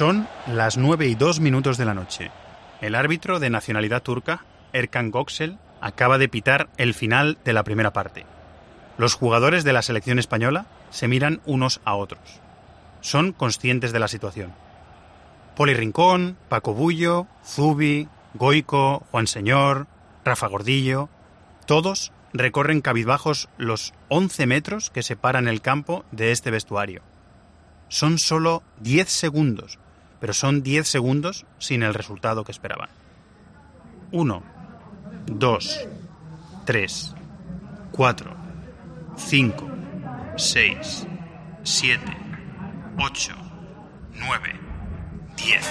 Son las 9 y 2 minutos de la noche. El árbitro de nacionalidad turca, Erkan Göksel, acaba de pitar el final de la primera parte. Los jugadores de la selección española se miran unos a otros. Son conscientes de la situación. Poli Rincón, Paco Bullo, Zubi, Goico, Juan Señor, Rafa Gordillo, todos recorren cabizbajos los 11 metros que separan el campo de este vestuario. Son solo 10 segundos, pero son 10 segundos sin el resultado que esperaban. 1, 2, 3, 4, 5, 6, 7, 8, 9, 10.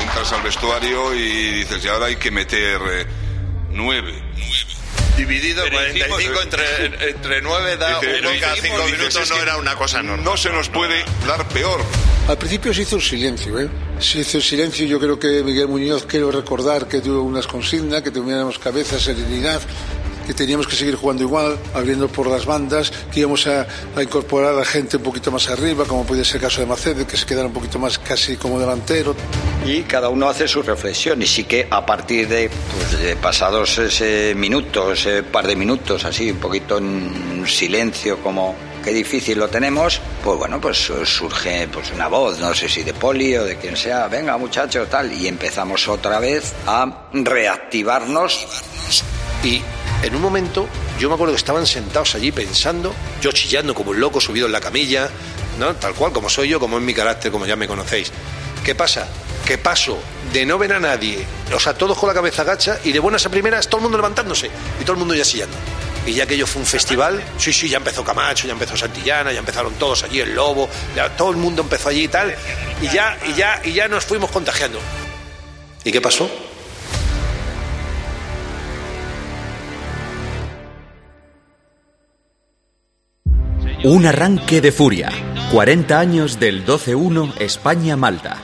Entras al vestuario y dices, y ahora hay que meter eh, nueve. Dividido Pero 45 hicimos- entre, entre 9 da Dice, lo cada hicimos, 5 dices, minutos es no era una cosa normal. No se nos puede dar peor. Al principio se hizo un silencio, ¿eh? Se hizo el silencio, yo creo que Miguel Muñoz, quiero recordar que tuvo unas consignas, que tuviéramos cabeza, serenidad, que teníamos que seguir jugando igual, abriendo por las bandas, que íbamos a, a incorporar a gente un poquito más arriba, como puede ser el caso de Macede, que se quedara un poquito más casi como delantero. y cada uno hace su reflexión y sí que a partir de, pues, de pasados ese minutos, ese par de minutos así, un poquito en silencio como qué difícil lo tenemos, pues bueno, pues surge pues una voz, no sé si de Poli o de quien sea, venga muchachos, tal, y empezamos otra vez a reactivarnos Y en un momento, yo me acuerdo que estaban sentados allí pensando, yo chillando como un loco, subido en la camilla. Tal cual, como soy yo, como es mi carácter, como ya me conocéis. ¿Qué pasa? Que paso de no ver a nadie, o sea, todos con la cabeza gacha, y de buenas a primeras, todo el mundo levantándose, y todo el mundo ya chillando. Y ya aquello fue un festival, sí, sí, ya empezó Camacho, ya empezó Santillana, ya empezaron todos allí, el Lobo, ya todo el mundo empezó allí y tal, y ya, y ya, y ya nos fuimos contagiando. ¿Y qué pasó? Un arranque de furia. 40 años del 12-1 España-Malta.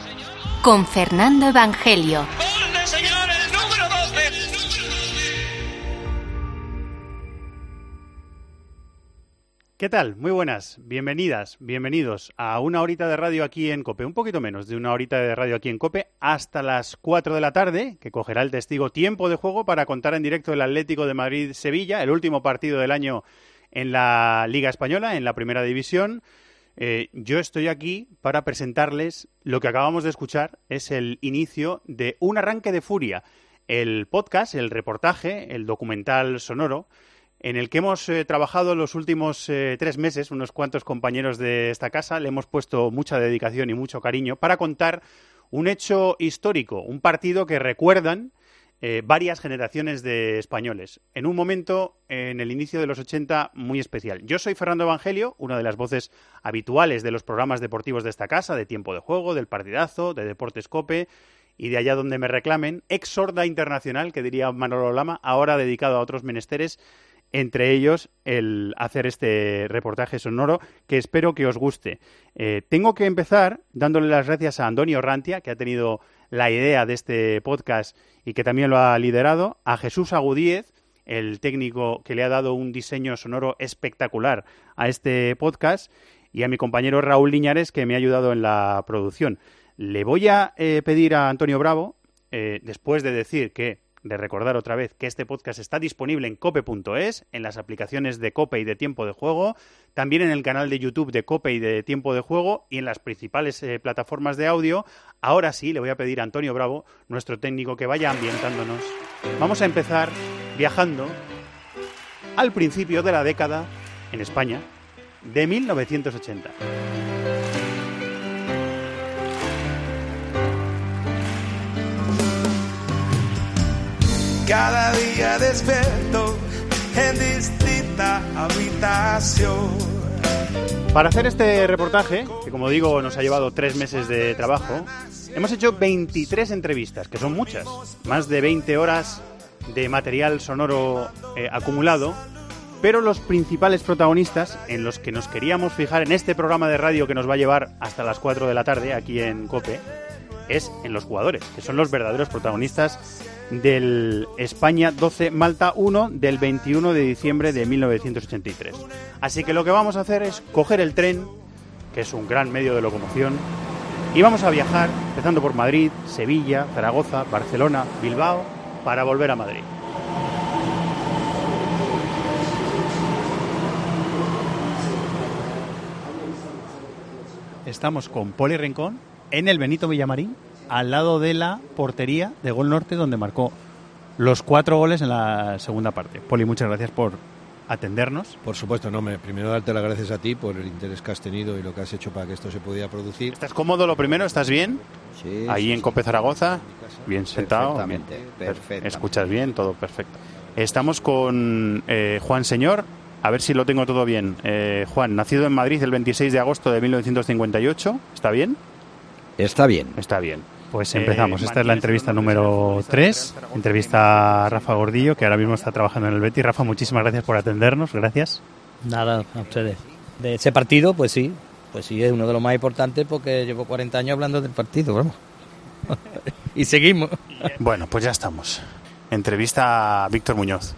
Con Fernando Evangelio. ¿Qué tal? Muy buenas, bienvenidas, bienvenidos a una horita de radio aquí en Cope, un poquito menos de una horita de radio aquí en Cope, hasta las 4 de la tarde, que cogerá el testigo tiempo de juego para contar en directo el Atlético de Madrid-Sevilla, el último partido del año en la Liga Española, en la Primera División. Eh, yo estoy aquí para presentarles lo que acabamos de escuchar, es el inicio de Un arranque de furia, el podcast, el reportaje, el documental sonoro en el que hemos eh, trabajado los últimos eh, tres meses, unos cuantos compañeros de esta casa, le hemos puesto mucha dedicación y mucho cariño para contar un hecho histórico, un partido que recuerdan eh, varias generaciones de españoles, en un momento en el inicio de los 80 muy especial. Yo soy Fernando Evangelio, una de las voces habituales de los programas deportivos de esta casa, de tiempo de juego, del partidazo, de Deportes Cope y de allá donde me reclamen, ex sorda internacional, que diría Manolo Lama, ahora dedicado a otros menesteres entre ellos el hacer este reportaje sonoro que espero que os guste. Eh, tengo que empezar dándole las gracias a Antonio Rantia, que ha tenido la idea de este podcast y que también lo ha liderado, a Jesús Agudíez, el técnico que le ha dado un diseño sonoro espectacular a este podcast, y a mi compañero Raúl Liñares, que me ha ayudado en la producción. Le voy a eh, pedir a Antonio Bravo, eh, después de decir que de recordar otra vez que este podcast está disponible en cope.es, en las aplicaciones de Cope y de Tiempo de Juego, también en el canal de YouTube de Cope y de Tiempo de Juego y en las principales eh, plataformas de audio. Ahora sí, le voy a pedir a Antonio Bravo, nuestro técnico, que vaya ambientándonos. Vamos a empezar viajando al principio de la década en España de 1980. Cada día despierto en distinta habitación. Para hacer este reportaje, que como digo nos ha llevado tres meses de trabajo, hemos hecho 23 entrevistas, que son muchas, más de 20 horas de material sonoro eh, acumulado, pero los principales protagonistas en los que nos queríamos fijar en este programa de radio que nos va a llevar hasta las 4 de la tarde aquí en Cope, es en los jugadores, que son los verdaderos protagonistas del España 12 Malta 1 del 21 de diciembre de 1983. Así que lo que vamos a hacer es coger el tren, que es un gran medio de locomoción, y vamos a viajar, empezando por Madrid, Sevilla, Zaragoza, Barcelona, Bilbao, para volver a Madrid. Estamos con Poli Rincón en el Benito Villamarín, al lado de la portería de Gol Norte, donde marcó los cuatro goles en la segunda parte. Poli, muchas gracias por atendernos. Por supuesto, no, me, primero darte las gracias a ti por el interés que has tenido y lo que has hecho para que esto se pudiera producir. ¿Estás cómodo lo primero? ¿Estás bien? Sí. Ahí sí, en. Cope Zaragoza, bien sentado. Perfectamente, bien. perfectamente. Escuchas bien, todo perfecto. Estamos con eh, Juan Señor, a ver si lo tengo todo bien. Eh, Juan, nacido en Madrid el 26 de agosto de 1958, ¿está bien? Está bien. Está bien. Pues empezamos. Esta es la entrevista número 3. Entrevista a Rafa Gordillo, que ahora mismo está trabajando en el Betis. Rafa, muchísimas gracias por atendernos. Gracias. Nada, a ustedes. De ese partido, pues sí. Pues sí, es uno de los más importantes porque llevo 40 años hablando del partido, vamos. y seguimos. Bueno, pues ya estamos. Entrevista a Víctor Muñoz.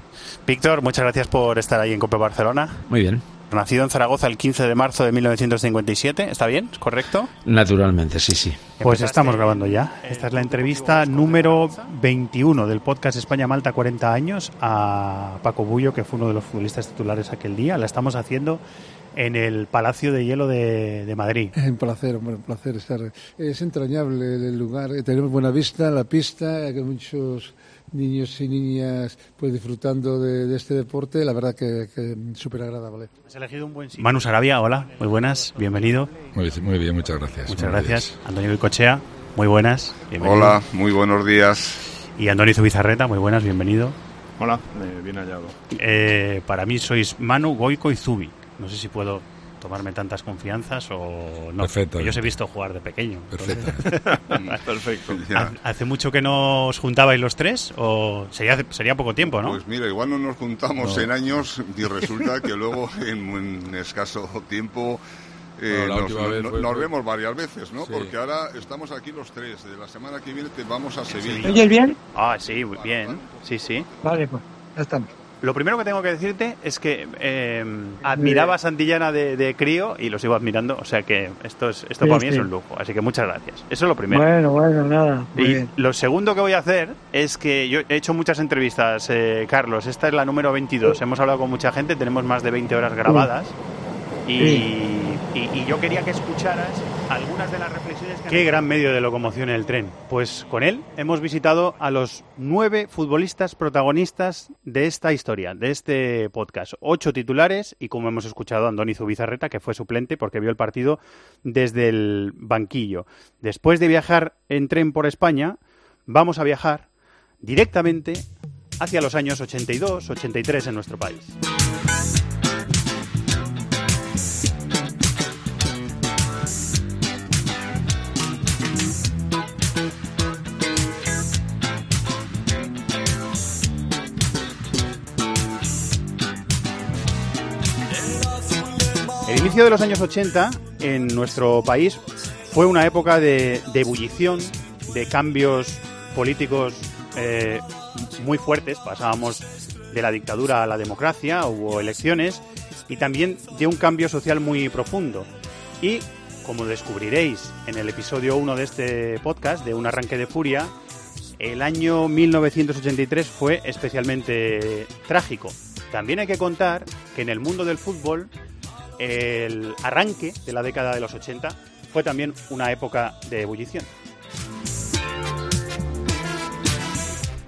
Víctor, muchas gracias por estar ahí en Cope Barcelona. Muy bien. Nacido en Zaragoza el 15 de marzo de 1957, ¿está bien? ¿Es correcto? Naturalmente, sí, sí. Pues estamos grabando ya. Esta es la entrevista número 21 del podcast España Malta 40 años a Paco Bullo, que fue uno de los futbolistas titulares aquel día. La estamos haciendo en el Palacio de Hielo de, de Madrid. Un placer, hombre, un placer estar. Es entrañable el lugar. Tenemos buena vista, la pista, que muchos niños y niñas pues disfrutando de, de este deporte. La verdad que, que súper agradable. Has elegido un buen sitio. Manu Sarabia, hola, muy buenas, bienvenido. Muy, muy bien, muchas gracias. Muchas gracias. Antonio Bicochea, muy buenas. bienvenido. Hola, muy buenos días. Y Antonio Zubizarreta, muy buenas, bienvenido. Hola, eh, bien hallado. Eh, para mí sois Manu, Goico y Zubi. No sé si puedo tomarme tantas confianzas o no. Perfecto. Yo os he visto jugar de pequeño. Perfecto. Perfecto. ¿Ha- ¿Hace mucho que no os juntabais los tres? ¿O sería, sería poco tiempo, no? Pues mira, igual no nos juntamos No. en años y resulta que luego en un escaso tiempo eh, nos, última vez no- fue- nos fue- vemos varias veces, ¿no? Sí. Porque ahora estamos aquí los tres. De la semana que viene te vamos a Sevilla. ¿Me oyes bien? Ah, sí, muy bien. Sí, sí. Vale, pues ya estamos. Lo primero que tengo que decirte es que eh, admiraba a Santillana de, de crío y lo sigo admirando. O sea que esto, es, esto Sí, para mí es un lujo. Así que muchas gracias. Eso es lo primero. Bueno, bueno, nada. Y bien. lo segundo que voy a hacer es que yo he hecho muchas entrevistas, eh, Carlos. Esta es la número 22. Hemos hablado con mucha gente, tenemos más de 20 horas grabadas. Y, y- y yo quería que escucharas algunas de las reflexiones que... Qué gran medio de locomoción el tren. Pues con él hemos visitado a los nueve futbolistas protagonistas de esta historia, de este podcast. Ocho titulares y como hemos escuchado a Andoni Zubizarreta, que fue suplente porque vio el partido desde el banquillo. Después de viajar en tren por España, vamos a viajar directamente hacia los años 82, 83 en nuestro país. El inicio de los años 80 en nuestro país fue una época de, de ebullición, de cambios políticos eh, muy fuertes. Pasábamos de la dictadura a la democracia, hubo elecciones y también de un cambio social muy profundo. Y como descubriréis en el episodio 1 de este podcast, de Un arranque de furia, el año 1983 fue especialmente trágico. También hay que contar que en el mundo del fútbol el arranque de la década de los 80 fue también una época de ebullición.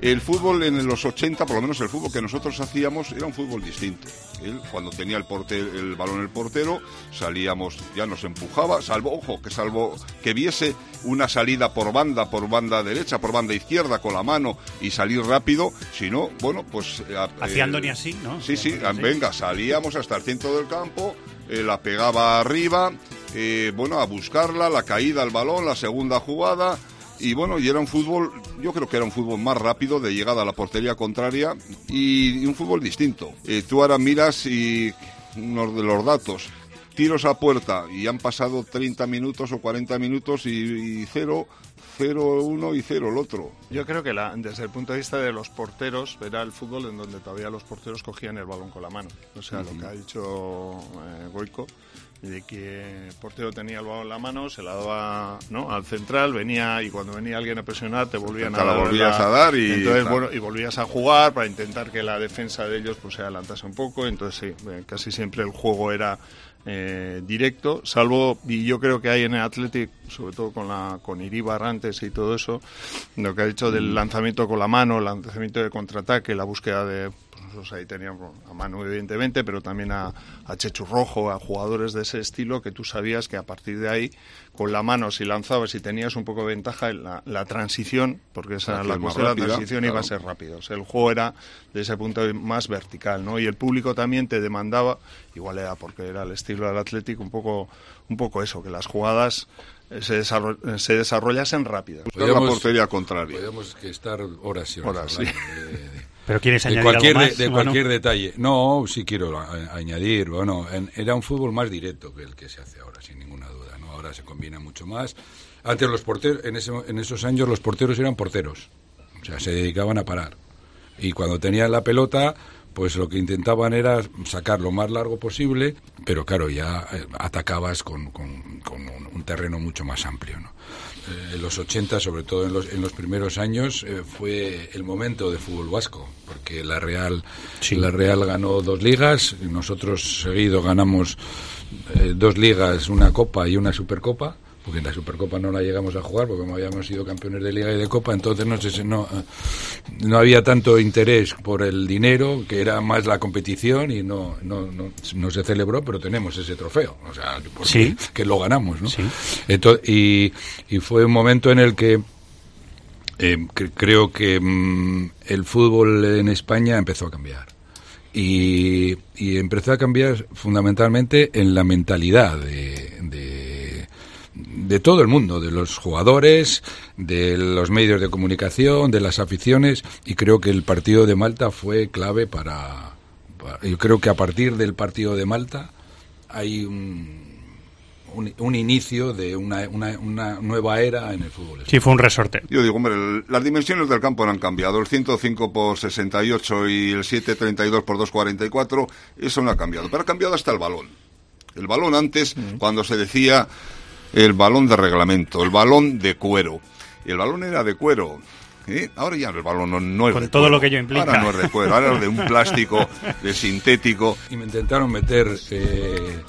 El fútbol en los 80, por lo menos el fútbol que nosotros hacíamos, era un fútbol distinto. Él, cuando tenía el balón el portero, salíamos, ya nos empujaba, salvo, ojo, que salvo que viese una salida por banda, por banda derecha, por banda izquierda, con la mano y salir rápido, si no, bueno, pues... eh, Hacía eh, Andoni así, ¿no? Sí, sí, venga, salíamos hasta el centro del campo, eh, la pegaba arriba, eh, bueno, a buscarla, la caída al balón, la segunda jugada. Y bueno, y era un fútbol, yo creo que era un fútbol más rápido de llegada a la portería contraria y, un fútbol distinto. Eh, tú ahora miras y unos de los datos, tiros a puerta y han pasado 30 minutos o 40 minutos y, y cero 0 uno y cero el otro. Yo creo que la, desde el punto de vista de los porteros, era el fútbol en donde todavía los porteros cogían el balón con la mano. O sea, lo que ha dicho eh, Goico, de que el portero tenía el balón en la mano, se la daba ¿no? al central, venía y cuando venía alguien a presionar te volvían a la dar. volvías a dar y, entonces, bueno, y volvías a jugar para intentar que la defensa de ellos pues se adelantase un poco. Entonces, sí, eh, casi siempre el juego era eh, directo, salvo, y yo creo que hay en el Athletic, sobre todo con, la, con Iribar antes y todo eso, lo que ha dicho del lanzamiento con la mano, el lanzamiento de contraataque, la búsqueda de pues ahí teníamos a Manu evidentemente, pero también a, a, Chechu Rojo, a jugadores de ese estilo que tú sabías que a partir de ahí, con la mano, si lanzabas y tenías un poco de ventaja, la, la transición, porque esa la cuestión la transición iba a ser rápido. O sea, el juego era de ese punto más vertical, ¿no? Y el público también te demandaba, igual era porque era el estilo del Atlético, un poco, un poco eso, que las jugadas se, desarroll se desarrollasen rápido. la portería contraria. Podemos que estar horas y horas. horas sí. de, pero quieres añadir de cualquier, algo más, de, de cualquier detalle. No, sí quiero a, añadir. Bueno, en, era un fútbol más directo que el que se hace ahora, sin ninguna duda. ¿no? Ahora se combina mucho más. Antes los porteros, en, ese, en esos años los porteros eran porteros. O sea, se dedicaban a parar. Y cuando tenían la pelota, pues lo que intentaban era sacar lo más largo posible, pero claro, ya eh, atacabas con, con, con un, un, terreno mucho más amplio. ¿no? Eh, en los 80, sobre todo en los, en los primeros años, eh, fue el momento de fútbol vasco, porque la Real, sí. la Real ganó dos ligas, nosotros seguido ganamos eh, dos ligas, una copa y una supercopa porque en la Supercopa no la llegamos a jugar porque como habíamos sido campeones de Liga y de Copa, entonces no, sé, no, no había tanto interés por el dinero, que era más la competición y no, no, no, no se celebró, pero tenemos ese trofeo, o sea, sí. que lo ganamos, ¿no? Sí. Entonces, y, y fue un momento en el que eh, creo que mmm, el fútbol en España empezó a cambiar. Y, y, empezó a cambiar fundamentalmente en la mentalidad de, de, de, todo el mundo, de los jugadores, de los medios de comunicación, de las aficiones, y creo que el partido de Malta fue clave para... para yo creo que a partir del partido de Malta hay un, un, un, inicio de una, una, una, nueva era en el fútbol. Sí, fue un resorte. Yo digo, hombre, el, las dimensiones del campo no han cambiado. El 105 por 68 y el 732 por 244, eso no ha cambiado. Pero ha cambiado hasta el balón. El balón antes, cuando se decía el balón de reglamento, el balón de cuero. Y el balón era de cuero. ¿Eh? Ahora ya el balón no, no es Con de todo cuero. lo que ello implica. Ahora no es de cuero, ahora es de un plástico, de sintético. Y me intentaron meter eh,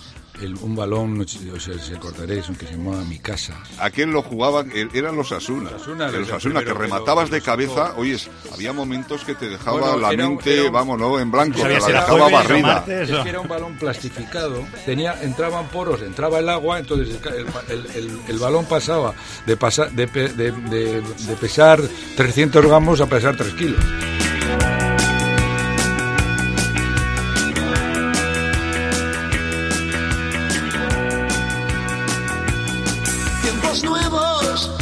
el, un balón, o sea, se acordaréis, que se llamaba Mi Casa. Aquel lo jugaba, eran los Asuna. Los Asuna, los Asuna que rematabas de cabeza. Oye, había momentos que te dejaba Bueno, la era mente, era un- vamos, ¿no? En blanco, te la dejaba barrida. Es que era un balón plastificado, tenía, entraban poros, entraba el agua, entonces el, el- el- el balón pasaba de, pasar, de, pe- de- de- de pesar 300 gramos a pesar 3 kilos.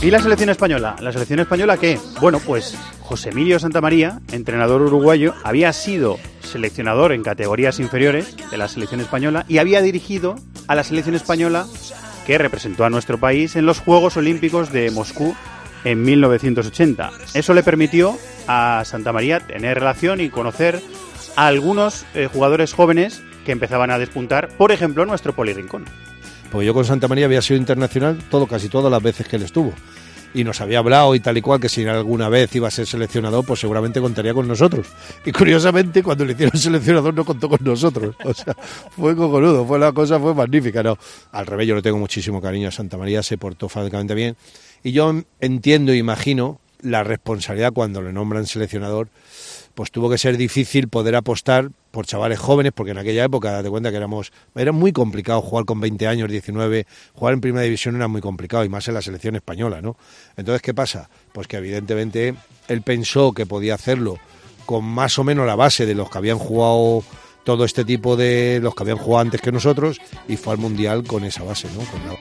¿Y la selección española? ¿La selección española qué? Bueno, pues José Emilio Santamaría, entrenador uruguayo, había sido seleccionador en categorías inferiores de la selección española y había dirigido a la selección española que representó a nuestro país en los Juegos Olímpicos de Moscú en 1980. Eso le permitió a Santamaría tener relación y conocer a algunos eh, jugadores jóvenes que empezaban a despuntar, por ejemplo, nuestro Poli Rincón. Porque yo con Santa María había sido internacional todo, casi todas las veces que él estuvo. Y nos había hablado y tal y cual que si alguna vez iba a ser seleccionador, pues seguramente contaría con nosotros. Y curiosamente, cuando le hicieron seleccionador no contó con nosotros. O sea, fue cojonudo, fue la cosa, fue magnífica. No, al revés, yo le tengo muchísimo cariño a Santa María, se portó francamente bien. Y yo entiendo imagino la responsabilidad cuando le nombran seleccionador, pues tuvo que ser difícil poder apostar por chavales jóvenes, porque en aquella época, date cuenta que éramos, era muy complicado jugar con 20 años, 19, jugar en primera división era muy complicado, y más en la selección española, ¿no? Entonces, ¿qué pasa? Pues que evidentemente él pensó que podía hacerlo con más o menos la base de los que habían jugado todo este tipo de los que habían jugado antes que nosotros y fue al mundial con esa base, ¿no? Con la-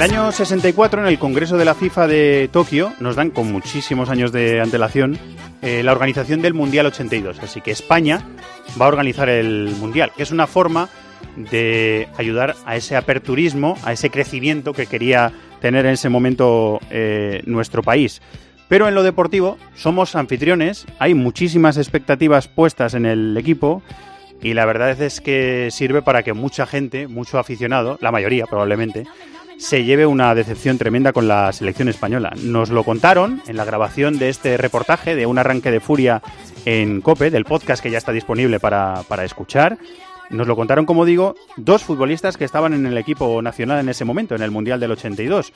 el año 64, en el Congreso de la FIFA de Tokio, nos dan con muchísimos años de antelación eh, la organización del Mundial 82. Así que España va a organizar el Mundial, que es una forma de ayudar a ese aperturismo, a ese crecimiento que quería tener en ese momento eh, nuestro país. Pero en lo deportivo somos anfitriones, hay muchísimas expectativas puestas en el equipo y la verdad es que sirve para que mucha gente, mucho aficionado, la mayoría probablemente, se lleve una decepción tremenda con la selección española. Nos lo contaron en la grabación de este reportaje de un arranque de furia en Cope, del podcast que ya está disponible para, para escuchar. Nos lo contaron, como digo, dos futbolistas que estaban en el equipo nacional en ese momento, en el Mundial del 82.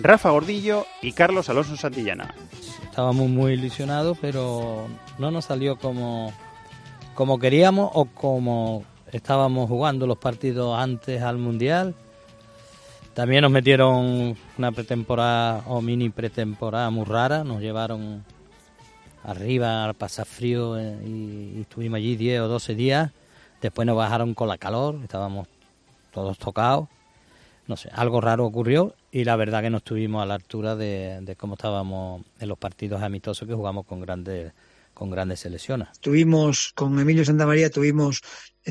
Rafa Gordillo y Carlos Alonso Santillana. Estábamos muy ilusionados, pero no nos salió como, como queríamos o como estábamos jugando los partidos antes al Mundial. También nos metieron una pretemporada o mini pretemporada muy rara, nos llevaron arriba al pasar frío eh, y, estuvimos allí 10 o 12 días. Después nos bajaron con la calor, estábamos todos tocados. No sé, algo raro ocurrió y la verdad que no estuvimos a la altura de, cómo estábamos en los partidos amistosos que jugamos con grandes con grandes selecciones. Tuvimos, con Emilio Santamaría, tuvimos,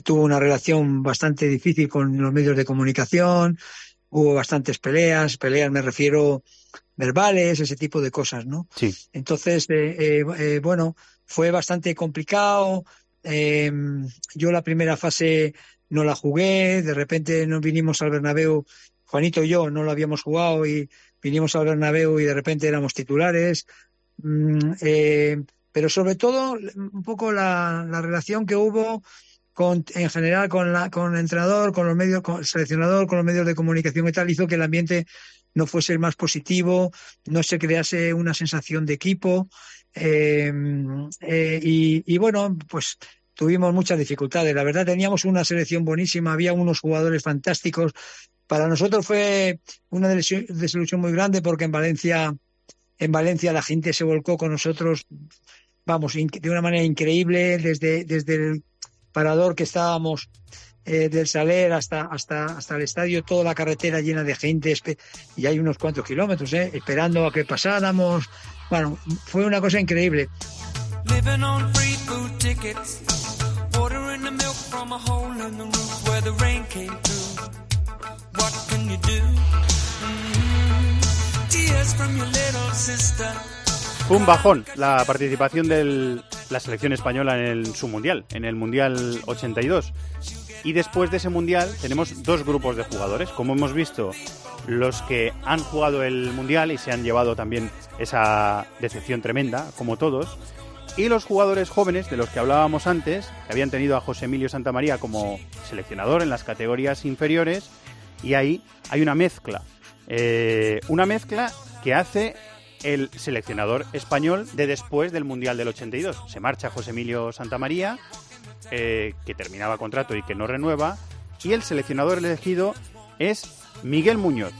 tuvo una relación bastante difícil con los medios de comunicación, hubo bastantes peleas, peleas me refiero verbales, ese tipo de cosas, ¿no? Sí. Entonces, eh, eh, eh, bueno, fue bastante complicado. Eh, yo la primera fase no la jugué, de repente nos vinimos al Bernabéu, Juanito y yo no lo habíamos jugado y vinimos al Bernabéu y de repente éramos titulares. Mm, pero sobre todo un poco la, la relación que hubo con, en general con, la, con el entrenador, con los medios, con el seleccionador, con los medios de comunicación y tal, hizo que el ambiente no fuese el más positivo, no se crease una sensación de equipo. Eh, eh, y, y, bueno, pues tuvimos muchas dificultades. La verdad, teníamos una selección buenísima, había unos jugadores fantásticos. Para nosotros fue una desilusión muy grande porque en Valencia, en Valencia la gente se volcó con nosotros, vamos, de una manera increíble, desde, desde el parador que estábamos eh, del Saler hasta, hasta, hasta el estadio, toda la carretera llena de gente, y hay unos cuantos kilómetros, eh, esperando a que pasáramos. Bueno, fue una cosa increíble. What can you do? Mm-hmm. From your little sister. Un bajón la participación de la selección española en el, su mundial, en el Mundial 82. Y después de ese mundial tenemos dos grupos de jugadores. Como hemos visto, los que han jugado el mundial y se han llevado también esa decepción tremenda, como todos. Y los jugadores jóvenes de los que hablábamos antes, que habían tenido a José Emilio Santamaría como seleccionador en las categorías inferiores. Y ahí hay una mezcla. Eh, una mezcla que hace el seleccionador español de después del Mundial del 82. Se marcha José Emilio Santamaría, eh, que terminaba contrato y que no renueva, y el seleccionador elegido es Miguel Muñoz,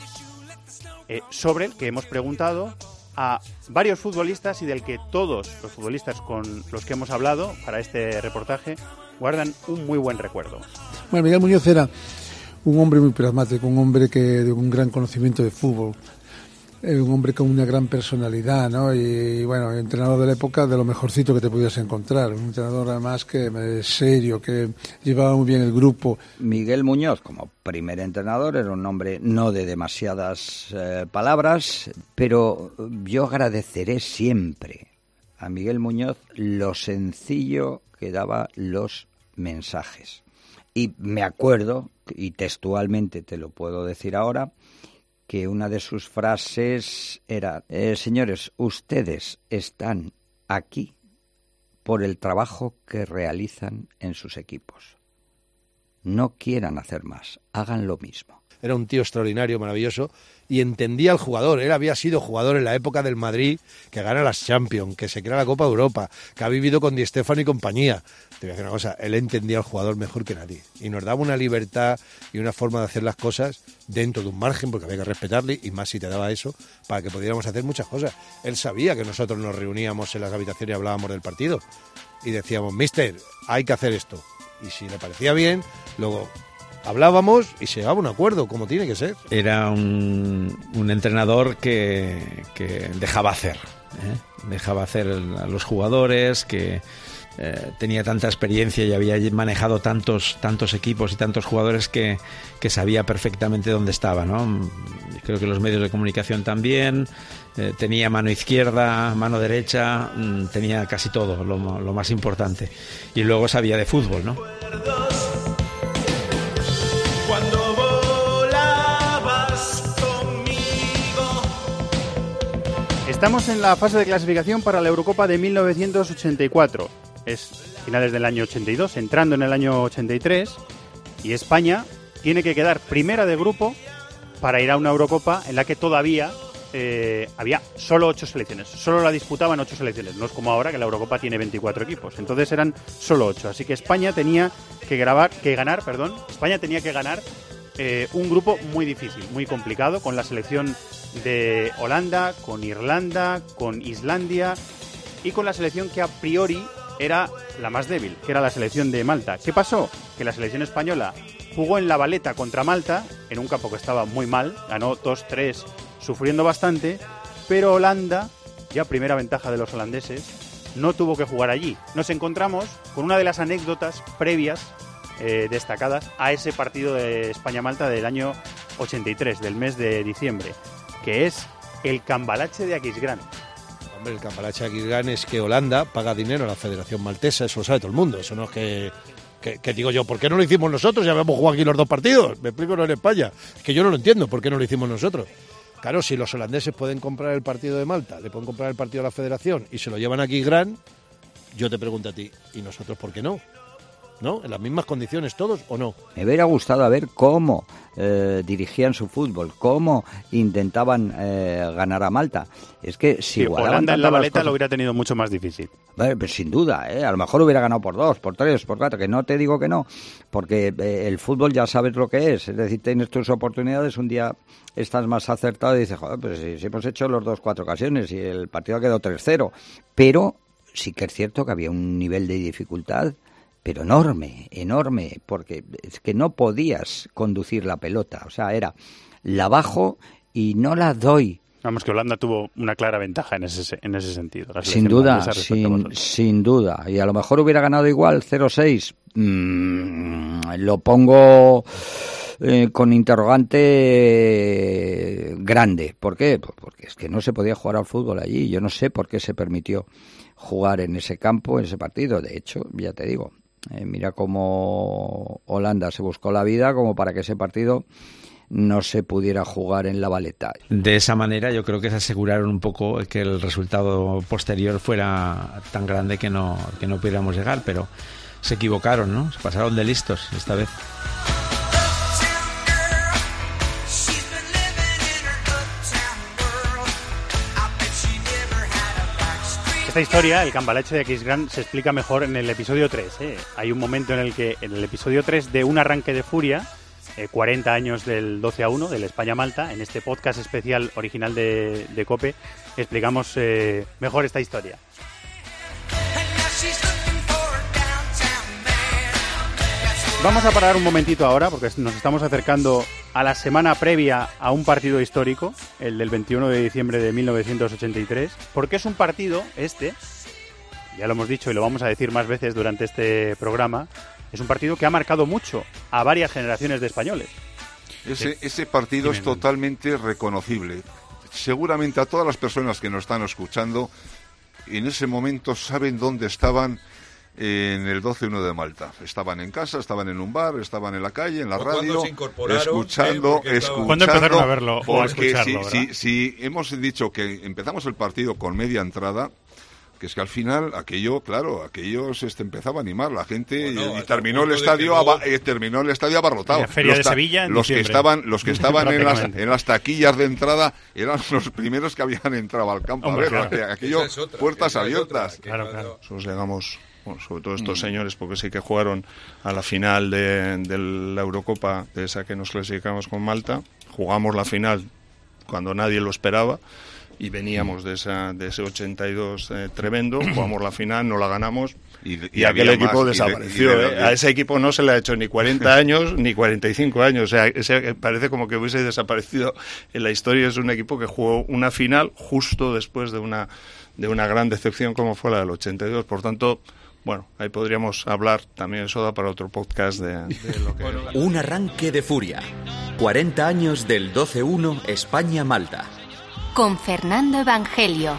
eh, sobre el que hemos preguntado a varios futbolistas y del que todos los futbolistas con los que hemos hablado para este reportaje guardan un muy buen recuerdo. Bueno, Miguel Muñoz era un hombre muy pragmático, un hombre que de un gran conocimiento de fútbol un hombre con una gran personalidad, ¿no? Y, bueno, entrenador de la época de lo mejorcito que te podías encontrar. Un entrenador además que serio, que llevaba muy bien el grupo. Miguel Muñoz, como primer entrenador, era un hombre no de demasiadas eh, palabras, pero yo agradeceré siempre a Miguel Muñoz lo sencillo que daba los mensajes. Y me acuerdo, y textualmente te lo puedo decir ahora, que una de sus frases era, eh, señores, ustedes están aquí por el trabajo que realizan en sus equipos. No quieran hacer más, hagan lo mismo. Era un tío extraordinario, maravilloso, y entendía al jugador. Él había sido jugador en la época del Madrid, que gana las Champions, que se crea la Copa Europa, que ha vivido con Di Stefano y compañía. Te voy a decir una cosa, él entendía al jugador mejor que nadie. Y nos daba una libertad y una forma de hacer las cosas dentro de un margen, porque había que respetarle, y más si te daba eso, para que pudiéramos hacer muchas cosas. Él sabía que nosotros nos reuníamos en las habitaciones y hablábamos del partido. Y decíamos, mister, hay que hacer esto. Y si le parecía bien, luego hablábamos y se llegaba un acuerdo, como tiene que ser. Era un, entrenador que, dejaba hacer, ¿eh? dejaba hacer a los jugadores, que eh, tenía tanta experiencia y había manejado tantos, tantos equipos y tantos jugadores que, sabía perfectamente dónde estaba. ¿no? Creo que los medios de comunicación también. eh, tenía mano izquierda, mano derecha, mm, tenía casi todo, lo, lo más importante. Y luego sabía de fútbol, ¿no? Estamos en la fase de clasificación para la Eurocopa de 1984. Es finales del año 82, entrando en el año 83. Y España tiene que quedar primera de grupo para ir a una Eurocopa en la que todavía eh, había solo ocho selecciones. Solo la disputaban ocho selecciones. No es como ahora que la Eurocopa tiene 24 equipos. Entonces eran solo ocho. Así que España tenía que, grabar, que ganar, perdón, España tenía que ganar eh, un grupo muy difícil, muy complicado, con la selección de Holanda, con Irlanda, con Islandia y con la selección que a priori era la más débil, que era la selección de Malta. ¿Qué pasó? Que la selección española jugó en la baleta contra Malta, en un campo que estaba muy mal, ganó 2-3, sufriendo bastante, pero Holanda, ya primera ventaja de los holandeses, no tuvo que jugar allí. Nos encontramos con una de las anécdotas previas eh, destacadas a ese partido de España-Malta del año 83, del mes de diciembre, que es el cambalache de Aquisgrán. Hombre, el cambalache aquí gana es que Holanda paga dinero a la Federación Maltesa, eso lo sabe todo el mundo. Eso no es que, que, digo yo, ¿por qué no lo hicimos nosotros? Ya habíamos jugado aquí los dos partidos. Me explico, no en España. Es que yo no lo entiendo, ¿por qué no lo hicimos nosotros? Claro, si los holandeses pueden comprar el partido de Malta, le pueden comprar el partido a la Federación y se lo llevan aquí gran, yo te pregunto a ti, ¿y nosotros por qué no? ¿No? ¿En las mismas condiciones todos o no? Me hubiera gustado ver cómo eh, dirigían su fútbol, cómo intentaban eh, ganar a Malta. Es que si Sí, Holanda en la baleta cosas- lo hubiera tenido mucho más difícil. Pues sin duda, ¿eh? a lo mejor hubiera ganado por dos, por tres, por cuatro, que no te digo que no, porque eh, el fútbol ya sabes lo que es, es decir, tienes tus oportunidades, un día estás más acertado y dices, joder, pues si, si hemos hecho los dos, cuatro ocasiones y el partido ha quedado 3-0, pero sí que es cierto que había un nivel de dificultad, pero enorme, enorme, porque es que no podías conducir la pelota, o sea, era la bajo y no la doy. Vamos, que Holanda tuvo una clara ventaja en ese, en ese sentido. Sin duda, sin, sin duda. Y a lo mejor hubiera ganado igual 0-6. Mm, lo pongo eh, con interrogante grande. ¿Por qué? Pues porque es que no se podía jugar al fútbol allí. Yo no sé por qué se permitió jugar en ese campo, en ese partido. De hecho, ya te digo, eh, mira cómo Holanda se buscó la vida como para que ese partido no se pudiera jugar en la baleta. De esa manera yo creo que se aseguraron un poco que el resultado posterior fuera tan grande que no, que no pudiéramos llegar, pero se equivocaron, ¿no? Se pasaron de listos esta vez. Esta historia, el cambalache de Aquisgrán, se explica mejor en el episodio 3. ¿eh? Hay un momento en el que, en el episodio 3 de Un arranque de furia, eh, 40 años del 12 a 1, del España-Malta, en este podcast especial original de, de COPE, explicamos eh, mejor esta historia. Vamos a parar un momentito ahora porque nos estamos acercando a la semana previa a un partido histórico, el del 21 de diciembre de 1983, porque es un partido, este, ya lo hemos dicho y lo vamos a decir más veces durante este programa, es un partido que ha marcado mucho a varias generaciones de españoles. Ese, partido Dime, es totalmente reconocible. Seguramente a todas las personas que nos están escuchando, en ese momento saben dónde estaban en el 12-1 de Malta. Estaban en casa, estaban en un bar, estaban en la calle, en la radio, escuchando, ¿eh? Escuchando. ¿Cuándo empezaron a verlo o a Porque escucharlo, si, si- si hemos dicho que empezamos el partido con media entrada, que es que al final aquello, claro, aquello se este, empezaba a animar la gente y- Bueno, y, el terminó el estadio luego- aba- eh, terminó el estadio abarrotado. La Feria Los de Sevilla en los que estaban los que estaban en las, en las taquillas de entrada eran los primeros que habían entrado al campo. Hombre, a ver, claro. aquello es otra, puertas otra, abiertas. que Claro, claro. Nosotros llegamos, bueno, sobre todo estos Mm. señores, porque sí que jugaron a la final de, de la Eurocopa, de esa que nos clasificamos con Malta. Jugamos la final cuando nadie lo esperaba y veníamos de, esa, de ese 82 eh, tremendo. Jugamos la final, no la ganamos. Y, Y, y aquel equipo más, y de- desapareció. de- ¿eh? A ese equipo no se le ha hecho ni 40 años ni 45 años. O sea, ese parece como que hubiese desaparecido en la historia. Es un equipo que jugó una final justo después de una, de una gran decepción como fue la del 82. Por tanto, bueno, ahí podríamos hablar también, eso da para otro podcast de, de lo que... Un arranque de furia. 40 años del 12-1 España-Malta. Con Fernando Evangelio.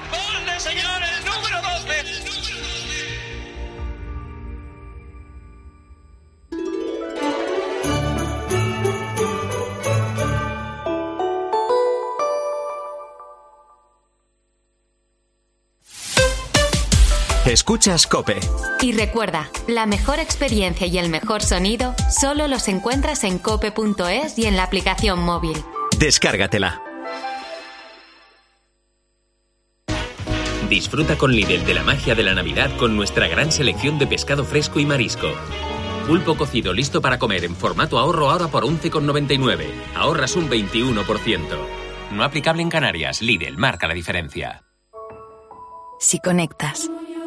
Escuchas Cope. Y recuerda, la mejor experiencia y el mejor sonido solo los encuentras en cope.es y en la aplicación móvil. Descárgatela. Disfruta con Lidl de la magia de la Navidad con nuestra gran selección de pescado fresco y marisco. Pulpo cocido listo para comer en formato ahorro ahora por 11,99. Ahorras un 21%. No aplicable en Canarias. Lidl marca la diferencia. Si conectas,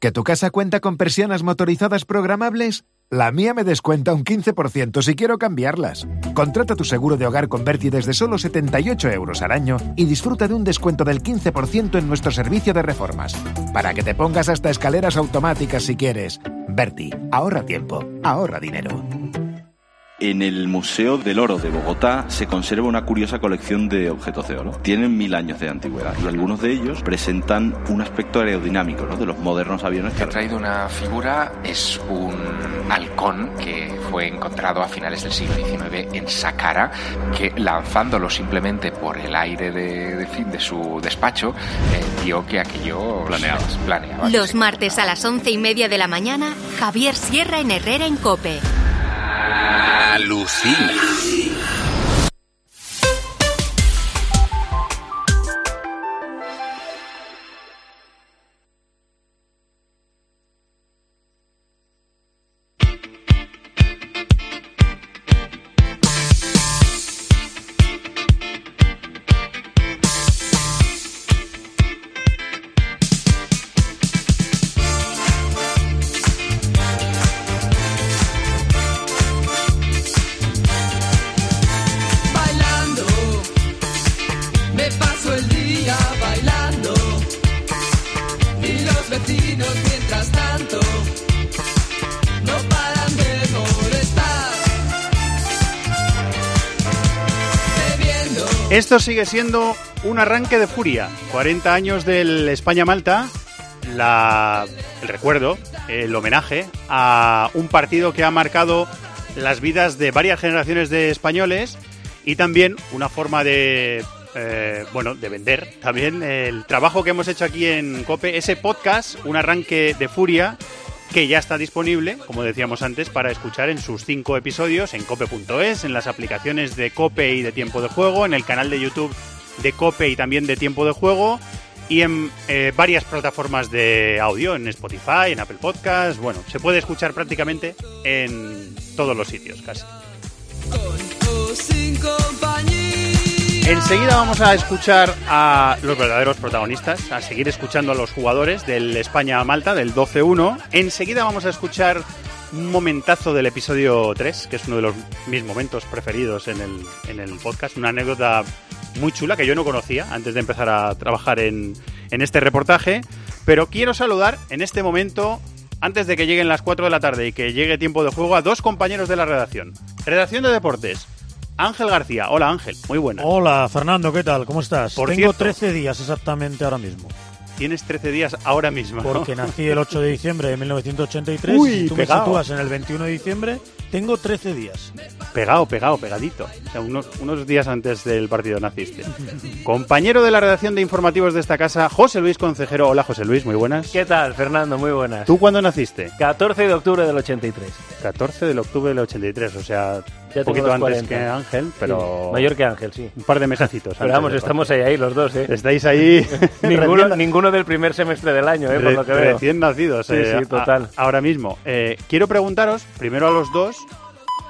¿Que tu casa cuenta con persianas motorizadas programables? La mía me descuenta un 15% si quiero cambiarlas. Contrata tu seguro de hogar con Berti desde solo 78 euros al año y disfruta de un descuento del 15% en nuestro servicio de reformas. Para que te pongas hasta escaleras automáticas si quieres. Berti, ahorra tiempo, ahorra dinero. En el Museo del Oro de Bogotá se conserva una curiosa colección de objetos de oro. Tienen mil años de antigüedad y algunos de ellos presentan un aspecto aerodinámico ¿no? de los modernos aviones. He traído una figura, es un halcón que fue encontrado a finales del siglo XIX en Saqqara, que lanzándolo simplemente por el aire de, de fin de su despacho, eh, vio que aquello Planeaba. planeaba. Los martes a las once y media de la mañana, Javier Sierra en Herrera en Cope. Alucina. Esto sigue siendo un arranque de furia. 40 años del España-Malta, el recuerdo, el homenaje a un partido que ha marcado las vidas de varias generaciones de españoles y también una forma de, eh, bueno, de vender también el trabajo que hemos hecho aquí en COPE, ese podcast, un arranque de furia que ya está disponible, como decíamos antes, para escuchar en sus cinco episodios en cope.es, en las aplicaciones de Cope y de Tiempo de Juego, en el canal de YouTube de Cope y también de Tiempo de Juego y en eh, varias plataformas de audio, en Spotify, en Apple Podcast. Bueno, se puede escuchar prácticamente en todos los sitios, casi. Enseguida vamos a escuchar a los verdaderos protagonistas, a seguir escuchando a los jugadores del España-Malta, del 12-1. Enseguida vamos a escuchar un momentazo del episodio 3, que es uno de los mis momentos preferidos en el, en el podcast, una anécdota muy chula que yo no conocía antes de empezar a trabajar en, en este reportaje. Pero quiero saludar en este momento antes de que lleguen las 4 de la tarde y que llegue tiempo de juego, a dos compañeros de la redacción. Redacción de deportes. Ángel García. Hola Ángel, muy buena. Hola Fernando, ¿qué tal? ¿Cómo estás? Por Tengo cierto- 13 días exactamente ahora mismo. Tienes 13 días ahora mismo. ¿no? Porque nací el 8 de diciembre de 1983. Uy, si tú pegado. me sitúas en el 21 de diciembre, tengo 13 días. Pegado, pegado, pegadito. O sea, unos, unos días antes del partido naciste. Compañero de la redacción de informativos de esta casa, José Luis Concejero. Hola José Luis, muy buenas. ¿Qué tal, Fernando? Muy buenas. ¿Tú cuándo naciste? 14 de octubre del 83. 14 de octubre del 83, o sea, Ya un poquito antes 40. que Ángel, pero... Sí, mayor que Ángel, sí. Un par de mesecitos. Pero vamos, estamos ahí, ahí los dos, ¿eh? Estáis ahí ninguno, recién- ninguno del primer semestre del año, ¿eh? Por Re- lo que veo. Recién nacidos. Sí, eh, sí, total. a- ahora mismo. Eh, quiero preguntaros, primero a los dos,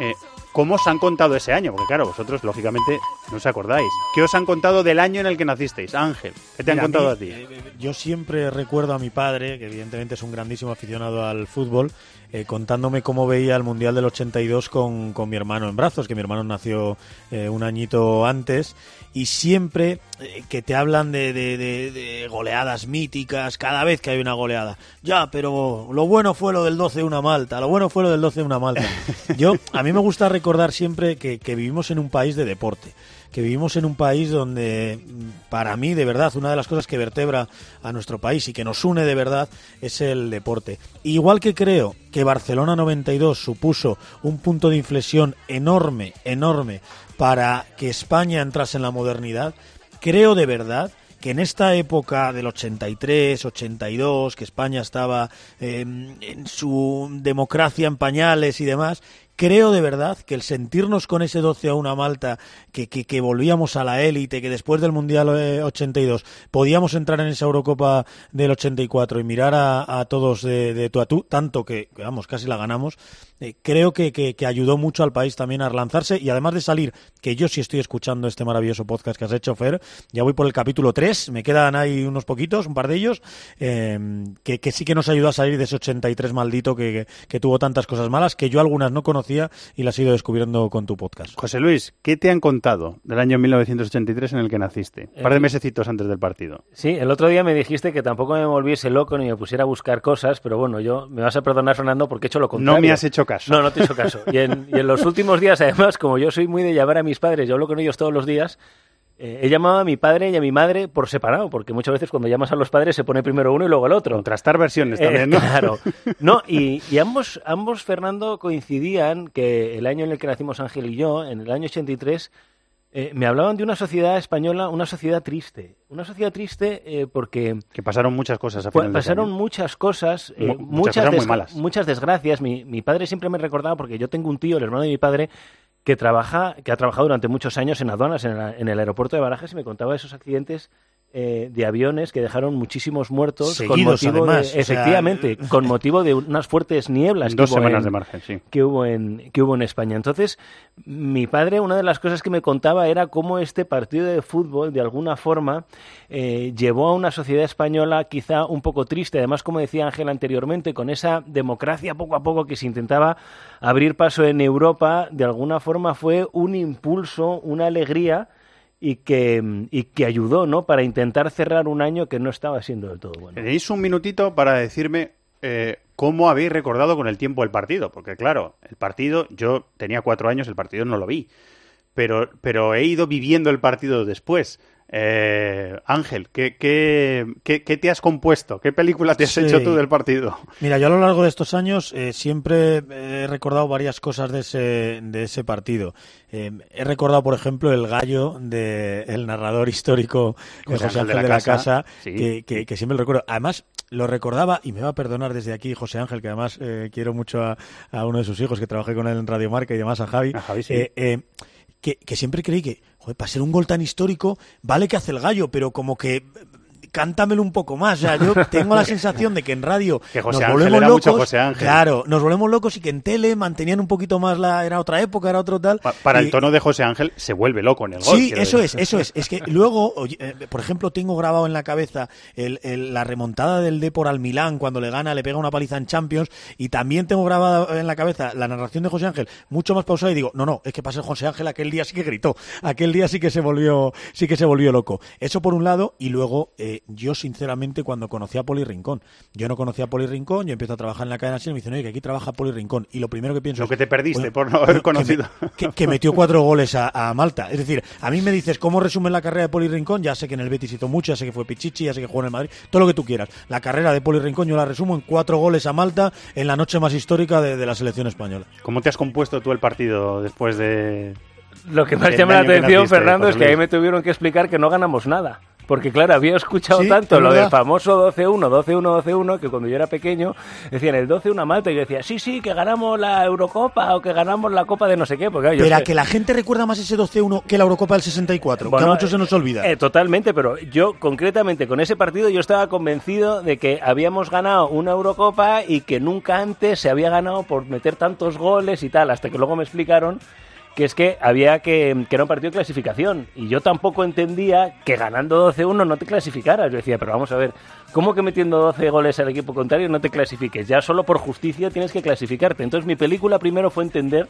eh, ¿cómo os han contado ese año? Porque claro, vosotros lógicamente no os acordáis. ¿Qué os han contado del año en el que nacisteis? Ángel, ¿qué te han Mira, contado mí, a ti? eh, yo siempre recuerdo a mi padre, que evidentemente es un grandísimo aficionado al fútbol, eh, contándome cómo veía el Mundial del 82 con, con mi hermano en brazos, que mi hermano nació eh, un añito antes, y siempre eh, que te hablan de, de- de- de goleadas míticas, cada vez que hay una goleada. Ya, pero lo bueno fue lo del 12-1 a Malta, lo bueno fue lo del 12-1 a Malta. Yo, a mí me gusta recordar siempre que, que vivimos en un país de deporte que vivimos en un país donde, para mí, de verdad, una de las cosas que vertebra a nuestro país y que nos une de verdad es el deporte. Igual que creo que Barcelona 92 supuso un punto de inflexión enorme, enorme, para que España entrase en la modernidad, creo de verdad que en esta época del 83, 82, que España estaba eh, en su democracia en pañales y demás, creo de verdad que el sentirnos con ese 12 a 1 a Malta, que, que, volvíamos a la élite, que después del Mundial eh, 82 podíamos entrar en esa Eurocopa del 84 y mirar a, todos de, de tú a tú, tanto que, vamos, casi la ganamos, eh, creo que, que, ayudó mucho al país también a relanzarse y además de salir, que yo sí estoy escuchando este maravilloso podcast que has hecho, Fer, ya voy por el capítulo 3, me quedan ahí unos poquitos, un par de ellos, eh, que, que sí que nos ayudó a salir de ese 83 maldito que, que tuvo tantas cosas malas, que yo algunas no conocía y las he ido descubriendo con tu podcast. José Luis, ¿qué te han contado del año 1983 en el que naciste? Un par de mesecitos antes del partido. Sí, el otro día me dijiste que tampoco me volviese loco ni me pusiera a buscar cosas, pero bueno, yo me vas a perdonar, Fernando, porque he hecho lo contrario. No me has hecho caso. No, no te he hecho caso. Y en, y en los últimos días, además, como yo soy muy de llamar a mis padres, yo hablo con ellos todos los días, eh, he llamado a mi padre y a mi madre por separado, porque muchas veces cuando llamas a los padres se pone primero uno y luego el otro. Contrastar versiones Eh, también, ¿no? Claro. No, y, y ambos, ambos, Fernando, coincidían que el año en el que nacimos Ángel y yo, en el año 83, eh, me hablaban de una sociedad española, una sociedad triste. Una sociedad triste eh, porque... Que pasaron muchas cosas a final de pasaron año. muchas cosas, Mu- muchas muchas, cosas muy des- malas. muchas desgracias. Mi, mi padre siempre me recordaba, porque yo tengo un tío, el hermano de mi padre, que trabaja, que ha trabajado durante muchos años en aduanas en, en el aeropuerto de Barajas y me contaba esos accidentes eh, de aviones que dejaron muchísimos muertos con motivo de- además, o sea, efectivamente con motivo de unas fuertes nieblas Dos que hubo semanas en- de margen, sí. que hubo en que hubo en España entonces mi padre una de las cosas que me contaba era cómo este partido de fútbol de alguna forma eh, llevó a una sociedad española quizá un poco triste además como decía Ángel anteriormente con esa democracia poco a poco que se intentaba abrir paso en Europa de alguna forma fue un impulso una alegría y que, y que ayudó ¿no? para intentar cerrar un año que no estaba siendo del todo bueno. Tenéis un minutito para decirme eh, cómo habéis recordado con el tiempo el partido. Porque claro, el partido, yo tenía cuatro años, el partido no lo vi. Pero, pero he ido viviendo el partido después. Eh, Ángel, ¿qué, qué, qué, qué te has compuesto? ¿Qué película te has Sí. hecho tú del partido? Mira, yo a lo largo de estos años eh, siempre he recordado varias cosas de ese, de ese partido. Eh, he recordado, por ejemplo, el gallo del narrador histórico de José Ángel Ángel de la Casa, sí. que, que- que siempre lo recuerdo. Además, lo recordaba, y me va a perdonar desde aquí José Ángel, que además eh, quiero mucho a, a uno de sus hijos, que trabajé con él en Radio Marca y además a Javi. sí. eh, eh, que, que siempre creí que, para ser un gol tan histórico, vale que hace el gallo, pero como que cántamelo un poco más. O sea, yo tengo la sensación de que en radio Que José nos Ángel volvemos era locos. mucho José Ángel. Claro, nos volvemos locos y que en tele mantenían un poquito más la. Era otra época, era otro tal. Para y- el tono de José Ángel se vuelve loco en el gol. Sí, eso es, eso es. Es que luego, oye, eh, por ejemplo, tengo grabado en la cabeza el- el- la remontada del Depor al Milán cuando le gana, le pega una paliza en Champions y también tengo grabada en la cabeza la narración de José Ángel mucho más pausada y digo, no, no, es que pasa José Ángel aquel día sí que gritó, aquel día sí que se volvió, sí que se volvió loco. Eso por un lado y luego eh, yo sinceramente cuando conocí a Poli Rincón, yo no conocía a Poli Rincón, yo empiezo a trabajar en la cadena y me dicen, oye, que aquí trabaja Poli Rincón. Y lo primero que pienso Lo es, que te perdiste bueno, por no haber que conocido. me- Que, que metió cuatro goles a, a Malta. Es decir, a mí me dices, ¿cómo resumen la carrera de Poli Rincón? Ya sé que en el Betis hizo mucho, ya sé que fue Pichichi, ya sé que jugó en el Madrid, todo lo que tú quieras. La carrera de Poli Rincón yo la resumo en cuatro goles a Malta en la noche más histórica de, de la selección española. ¿Cómo te has compuesto tú el partido después de...? Lo que más llama la atención, naciste, Fernando, es que ahí Luis? me tuvieron que explicar que no ganamos nada. Porque claro, había escuchado Sí, tanto es lo del famoso 12-1, 12-1, 12-1, que cuando yo era pequeño decían el 12-1 a Malta y yo decía, sí, sí, que ganamos la Eurocopa o que ganamos la Copa de no sé qué. Porque, claro, Pero a que la gente recuerda más ese 12-1 que la Eurocopa del 64, que Bueno, a muchos se nos olvida. Eh, totalmente, pero yo concretamente con ese partido yo estaba convencido de que habíamos ganado una Eurocopa y que nunca antes se había ganado por meter tantos goles y tal, hasta que luego me explicaron que es que había que, que era un partido de clasificación y yo tampoco entendía que ganando 12-1 no te clasificaras. Yo decía, pero vamos a ver, ¿cómo que metiendo 12 goles al equipo contrario no te clasifiques? Ya solo por justicia tienes que clasificarte. Entonces mi película primero fue entender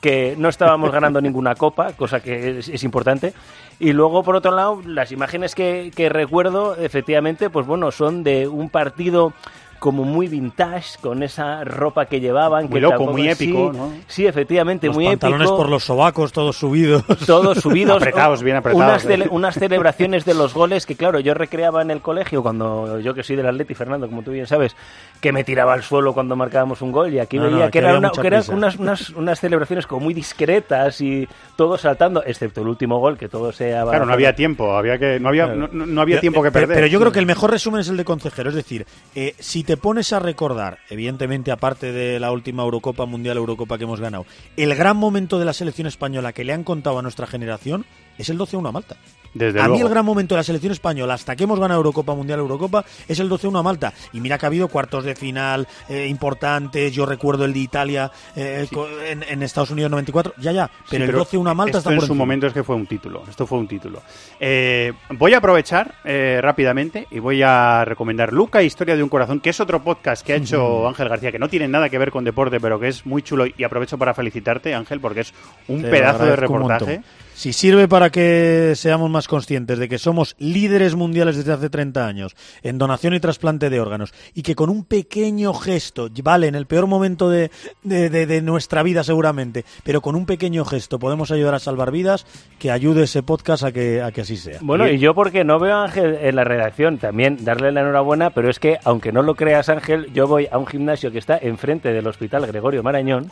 que no estábamos ganando ninguna copa, cosa que es, importante. Y luego, por otro lado, las imágenes que recuerdo, efectivamente, pues bueno, son de un partido como muy vintage, con esa ropa que llevaban. Muy que loco, tampoco- muy épico, sí, ¿no? Sí, efectivamente, Los muy pantalones épico. por los sobacos, todos subidos. Todos subidos. Apretados, bien apretados, Unas, ¿eh? cele- unas celebraciones de los goles que, claro, yo recreaba en el colegio cuando yo que soy del Atleti, Fernando, como tú bien sabes, que me tiraba al suelo cuando marcábamos un gol y aquí No, veía no, que eran, una- unas, unas, unas celebraciones como muy discretas y todos saltando, excepto el último gol, que todo sea... Claro, no había tiempo, había que, no había, no, había tiempo que pero- perder. Pero yo creo que el mejor resumen es el de Concejero. Es decir, eh, si te pones a recordar, evidentemente, aparte de la última Eurocopa Mundial, Eurocopa que hemos ganado, el gran momento de la selección española que le han contado a nuestra generación es el 12-1 a Malta. Desde a mí luego. el gran momento de la selección española, hasta que hemos ganado Eurocopa Mundial, Eurocopa, es el 12-1 a Malta. Y mira que ha habido cuartos de final eh, importantes. Yo recuerdo el de Italia eh, co- en, en Estados Unidos 94. Ya, ya. Pero Sí, el 12-1 a Malta esto está en por su encima. momento es que fue un título. Esto fue un título. Eh, voy a aprovechar eh, rápidamente y voy a recomendar Luca, Historia de un Corazón, que es otro podcast que ha hecho Ángel García, que no tiene nada que ver con deporte, pero que es muy chulo. Y aprovecho para felicitarte, Ángel, porque es un Te pedazo de un reportaje. Si sirve para que seamos más conscientes de que somos líderes mundiales desde hace 30 años en donación y trasplante de órganos y que con un pequeño gesto, vale, en el peor momento de, de- de- de nuestra vida seguramente, pero con un pequeño gesto podemos ayudar a salvar vidas, que ayude ese podcast a que, a que así sea. Bueno, y yo porque no veo a Ángel en la redacción, también darle la enhorabuena, pero es que, aunque no lo creas Ángel, yo voy a un gimnasio que está enfrente del Hospital Gregorio Marañón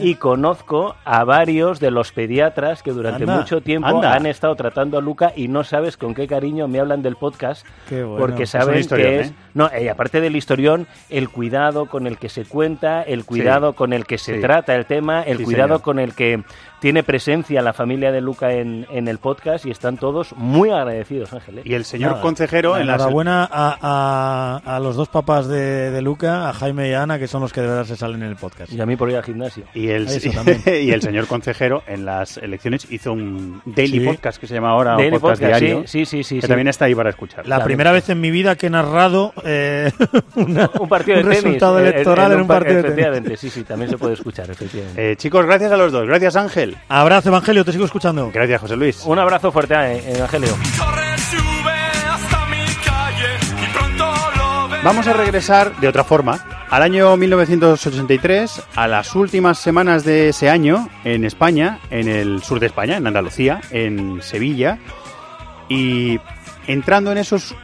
y conozco a varios de los pediatras que durante Anda, mucho tiempo anda. han estado tratando a Luca y no sabes con qué cariño me hablan del podcast Qué bueno. porque saben que es... ¿eh? No, y aparte del historión, el cuidado con el que se cuenta, el cuidado con el que se Sí. trata el tema, el Sí, cuidado señor. con el que tiene presencia la familia de Luca en, en el podcast y están todos muy agradecidos, Ángel. ¿eh? Y el señor Nada, consejero en la Enhorabuena a, a- a los dos papás de, de Luca, a Jaime y a Ana, que son los que de verdad se salen en el podcast. Y a mí por ir al gimnasio. Y el, Eso y el señor consejero en las elecciones hizo un daily Sí. podcast que se llama ahora Daily un podcast, podcast, diario. sí, sí, sí, sí, que sí. también está ahí para escuchar. La primera vez en mi vida que he narrado eh, una- Un partido de un tenis. resultado eh, electoral en un par- partido de tenis. Efectivamente, sí, sí, también se puede escuchar, efectivamente. Eh, chicos, gracias a los dos. Gracias, Ángel. Abrazo, Evangelio, te sigo escuchando. Gracias, José Luis. Un abrazo fuerte, eh, Evangelio. Vamos a regresar de otra forma al año 1983, a las últimas semanas de ese año en España, en el sur de España, en Andalucía, en Sevilla. Y entrando en esos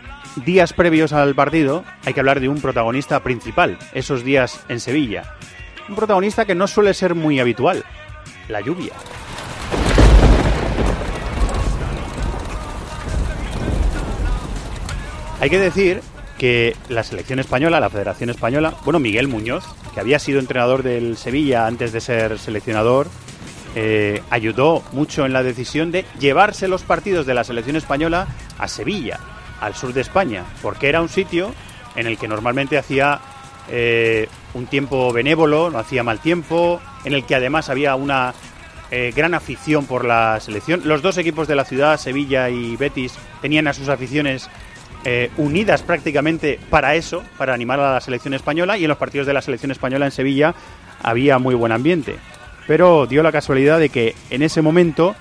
días previos al partido, hay que hablar de un protagonista principal, esos días en Sevilla. Un protagonista que no suele ser muy habitual, la lluvia. Hay que decir que la selección española, la Federación Española, bueno, Miguel Muñoz, que había sido entrenador del Sevilla antes de ser seleccionador, eh, ayudó mucho en la decisión de llevarse los partidos de la selección española a Sevilla, al sur de España, porque era un sitio en el que normalmente hacía eh, un tiempo benévolo, no hacía mal tiempo, en el que además había una eh, gran afición por la selección. Los dos equipos de la ciudad, Sevilla y Betis, tenían a sus aficiones eh, unidas prácticamente para eso, para animar a la selección española, y en los partidos de la selección española en Sevilla había muy buen ambiente. Pero dio la casualidad de que en ese momento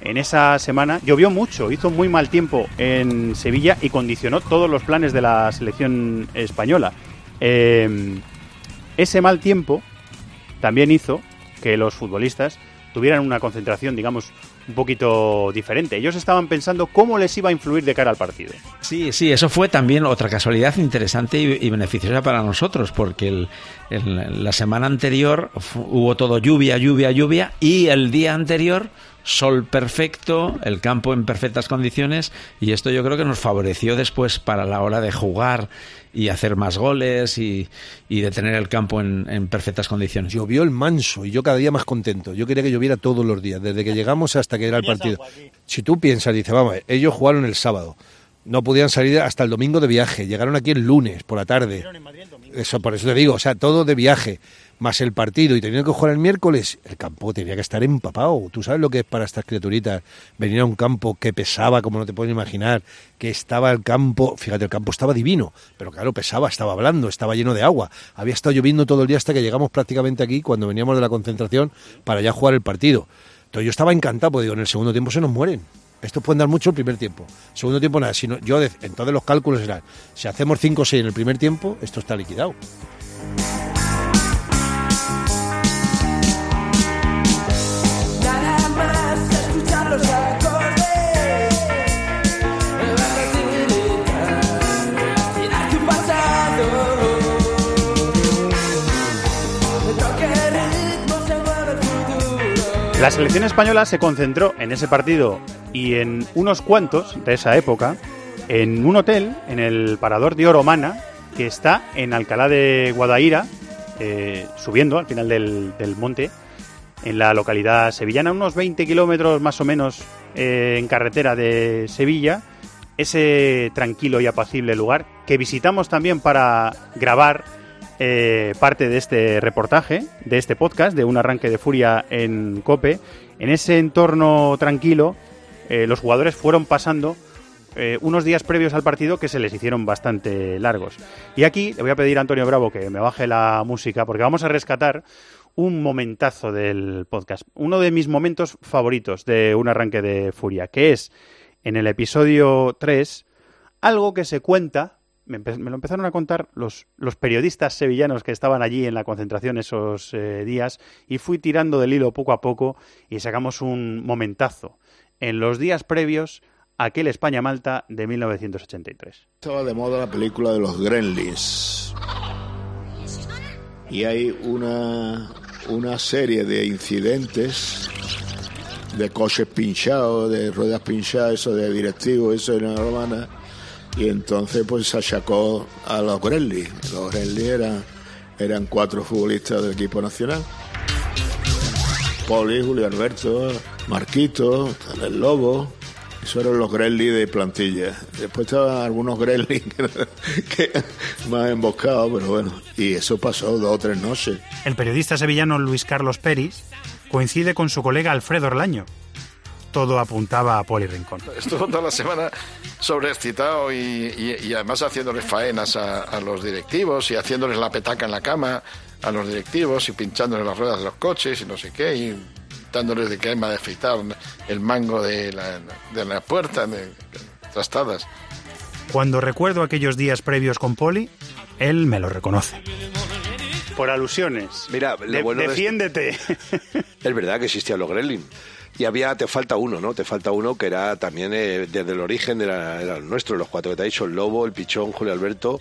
en esa semana llovió mucho, hizo muy mal tiempo en Sevilla y condicionó todos los planes de la selección española. Eh, ese mal tiempo también hizo que los futbolistas tuvieran una concentración, digamos, un poquito diferente. Ellos estaban pensando cómo les iba a influir de cara al partido. Sí, sí, eso fue también otra casualidad interesante y, beneficiosa para nosotros, porque la semana anterior hubo todo lluvia, lluvia, lluvia, y el día anterior sol perfecto, el campo en perfectas condiciones, y esto yo creo que nos favoreció después para la hora de jugar y hacer más goles y, y de tener el campo en, en perfectas condiciones. Llovió el manso y yo cada día más contento. Yo quería que lloviera todos los días, desde que llegamos hasta que era el partido. Si tú piensas, dice, vamos, ellos jugaron el sábado, no podían salir hasta el domingo de viaje, llegaron aquí el lunes por la tarde. Eso, por eso te digo, o sea, todo de viaje, más el partido y teniendo que jugar el miércoles, el campo tenía que estar empapado. Tú sabes lo que es para estas criaturitas venir a un campo que pesaba, como no te puedes imaginar, que estaba el campo, fíjate, el campo estaba divino, pero claro, pesaba, estaba blando, estaba lleno de agua. Había estado lloviendo todo el día hasta que llegamos prácticamente aquí, cuando veníamos de la concentración, para ya jugar el partido. Entonces yo estaba encantado, porque digo, en el segundo tiempo se nos mueren. Estos pueden dar mucho el primer tiempo. Segundo tiempo nada. Si no- yo entonces los cálculos eran, si hacemos 5 o 6 en el primer tiempo, esto está liquidado. La selección española se concentró en ese partido y en unos cuantos de esa época en un hotel, en el Parador de Oromana, que está en Alcalá de Guadaira, eh, subiendo al final del, del monte, en la localidad sevillana, unos 20 kilómetros más o menos eh, en carretera de Sevilla, ese tranquilo y apacible lugar que visitamos también para grabar eh, parte de este reportaje, de este podcast, de un arranque de furia en Cope. En ese entorno tranquilo, eh, los jugadores fueron pasando eh, unos días previos al partido que se les hicieron bastante largos. Y aquí le voy a pedir a Antonio Bravo que me baje la música porque vamos a rescatar un momentazo del podcast, uno de mis momentos favoritos de un arranque de furia, que es en el episodio 3 algo que se cuenta, me, lo empezaron a contar los, periodistas sevillanos que estaban allí en la concentración esos eh, días y fui tirando del hilo poco a poco y sacamos un momentazo en los días previos a aquel España-Malta de 1983. Estaba de moda la película de los Gremlins. Y hay una, una serie de incidentes de coches pinchados, de ruedas pinchadas, eso de directivos, eso en la romana. Y entonces pues se achacó a los Gremlins. Los Gremlins eran, eran cuatro futbolistas del equipo nacional. Poli, Julio Alberto, Marquito, el Lobo. Eso eran los Gremlins de plantilla. Después estaban algunos que, que más emboscados, pero bueno. Y eso pasó dos o tres noches. El periodista sevillano Luis Carlos Peris coincide con su colega Alfredo Orlaño. Todo apuntaba a Poli Rincón. Estuvo toda la semana sobreexcitado y, y- y además haciéndoles faenas a, a los directivos y haciéndoles la petaca en la cama a los directivos y pinchándoles las ruedas de los coches y no sé qué y dándoles de que me de afeitar el mango de la, de la puerta de, trastadas. Cuando recuerdo aquellos días previos con Poli, él me lo reconoce. Por alusiones. Mira, lo De- bueno de- defiéndete. Es verdad que existían los Gremlin. Y había, te falta uno, ¿no? Te falta uno que era también eh, desde el origen, el nuestro, los cuatro que te he dicho, el Lobo, el Pichón, Julio Alberto,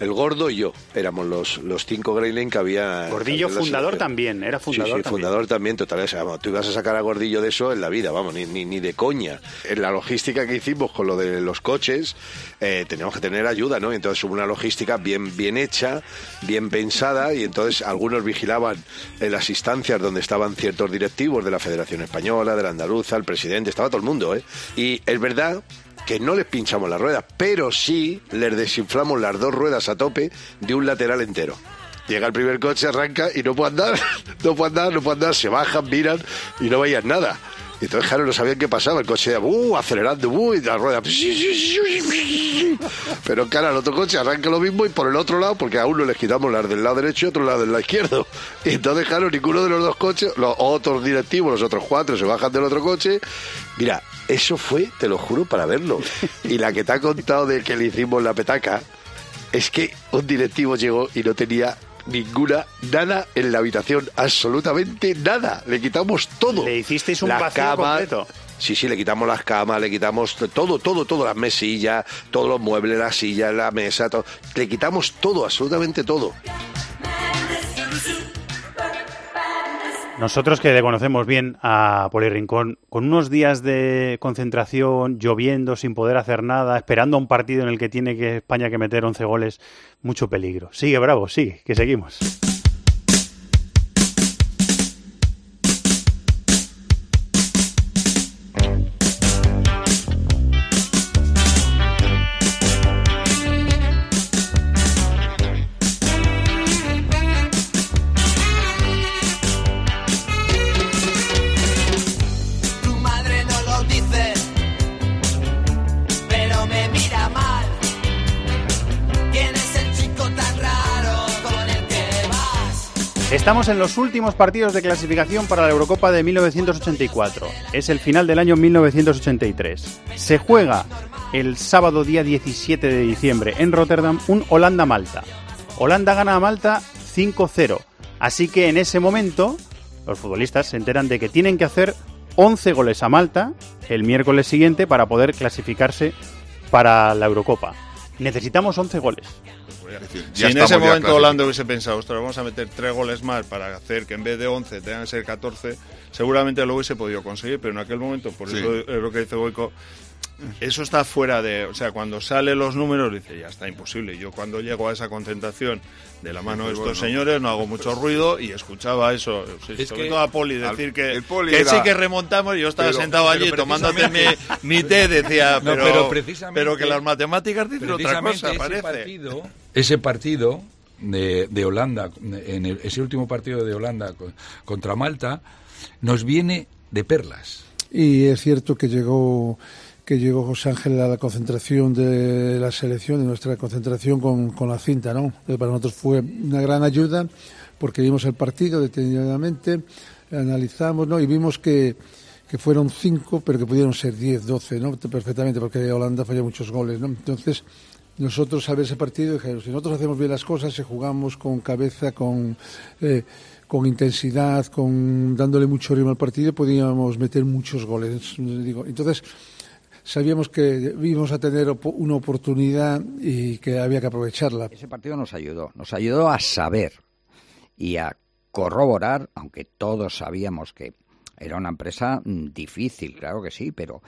el Gordo y yo. Éramos los, los cinco Gremlin que había. Gordillo fundador también, era fundador sí, también. fundador también, total. o sea, vamos, tú ibas a sacar a Gordillo de eso en la vida, vamos, ni, ni, ni de coña. En la logística que hicimos con lo de los coches, eh, teníamos que tener ayuda, ¿no? Y entonces hubo una logística bien, bien hecha, bien pensada, y entonces algunos vigilaban en las instancias donde estaban ciertos directivos de la Federación Española, de la Andaluza, el presidente, estaba todo el mundo, ¿eh? Y es verdad que no les pinchamos las ruedas, pero sí les desinflamos las dos ruedas a tope de un lateral entero. Llega el primer coche, arranca y no puede andar, no puede andar, no puede andar, se bajan, miran y no veían nada. Y entonces, claro, no sabían qué pasaba. El coche, uh, acelerando, uh, y la rueda. Pero claro, el otro coche arranca lo mismo y por el otro lado, porque a uno les quitamos las del lado derecho y otro lado del lado izquierdo. Y entonces, claro, ninguno de los dos coches, los otros directivos, los otros cuatro, se bajan del otro coche Mira, eso fue, te lo juro, para verlo. Y la que te ha contado de que le hicimos la petaca, es que un directivo llegó y no tenía ninguna, nada en la habitación, absolutamente nada. Le quitamos todo. Le hicisteis un La vacío cama, completo. Sí, sí, le quitamos las camas, le quitamos todo, todo, todo, las mesillas, todos los muebles, las sillas, la mesa, todo. Le quitamos todo, absolutamente todo. Nosotros que le conocemos bien a Poli Rincón, con unos días de concentración, lloviendo, sin poder hacer nada, esperando un partido en el que tiene que España que meter 11 goles, mucho peligro. Sigue, bravo, sigue, que seguimos. Estamos en los últimos partidos de clasificación para la Eurocopa de 1984. Es el final del año 1983. Se juega el sábado día 17 de diciembre en Rotterdam un Holanda-Malta. Holanda gana a Malta 5-0. Así que en ese momento los futbolistas se enteran de que tienen que hacer 11 goles a Malta el miércoles siguiente para poder clasificarse para la Eurocopa. Necesitamos 11 goles. Si en ese momento Holanda hubiese pensado, ostras, vamos a meter tres goles más para hacer que en vez de 11 tengan que ser 14, seguramente lo hubiese podido conseguir, pero en aquel momento, por Sí. eso es lo que dice Goico, eso está fuera de. O sea, cuando salen los números, dice, ya está imposible. Yo cuando llego a esa concentración de la mano de Dices, estos bueno. señores, no hago mucho ruido y escuchaba eso, Es sobre que todo a Poli, al- decir que, el Poli que era- sí que remontamos. y Yo estaba Pero- sentado allí pero tomándote mi, mi té, decía, No, pero, pero precisamente- pero que las matemáticas dicen otra cosa, ese parece. partido, ese partido de, de Holanda, en el- ese último partido de Holanda co- contra Malta, nos viene de perlas. Y es cierto que llegó que llegó José Ángel a la concentración de la selección, de nuestra concentración con, con la cinta, ¿no? Para nosotros fue una gran ayuda porque vimos el partido detenidamente, analizamos, ¿no? Y vimos que, que fueron cinco, pero que pudieron ser diez, doce, ¿no? Perfectamente, porque Holanda falló muchos goles, ¿no? Entonces, nosotros al ver ese partido si nosotros hacemos bien las cosas, si jugamos con cabeza, con, eh, con intensidad, con dándole mucho ritmo al partido, podíamos meter muchos goles. Entonces, sabíamos que íbamos a tener una oportunidad y que había que aprovecharla. Ese partido nos ayudó, nos ayudó a saber y a corroborar, aunque todos sabíamos que era una empresa mm, difícil, claro que sí, pero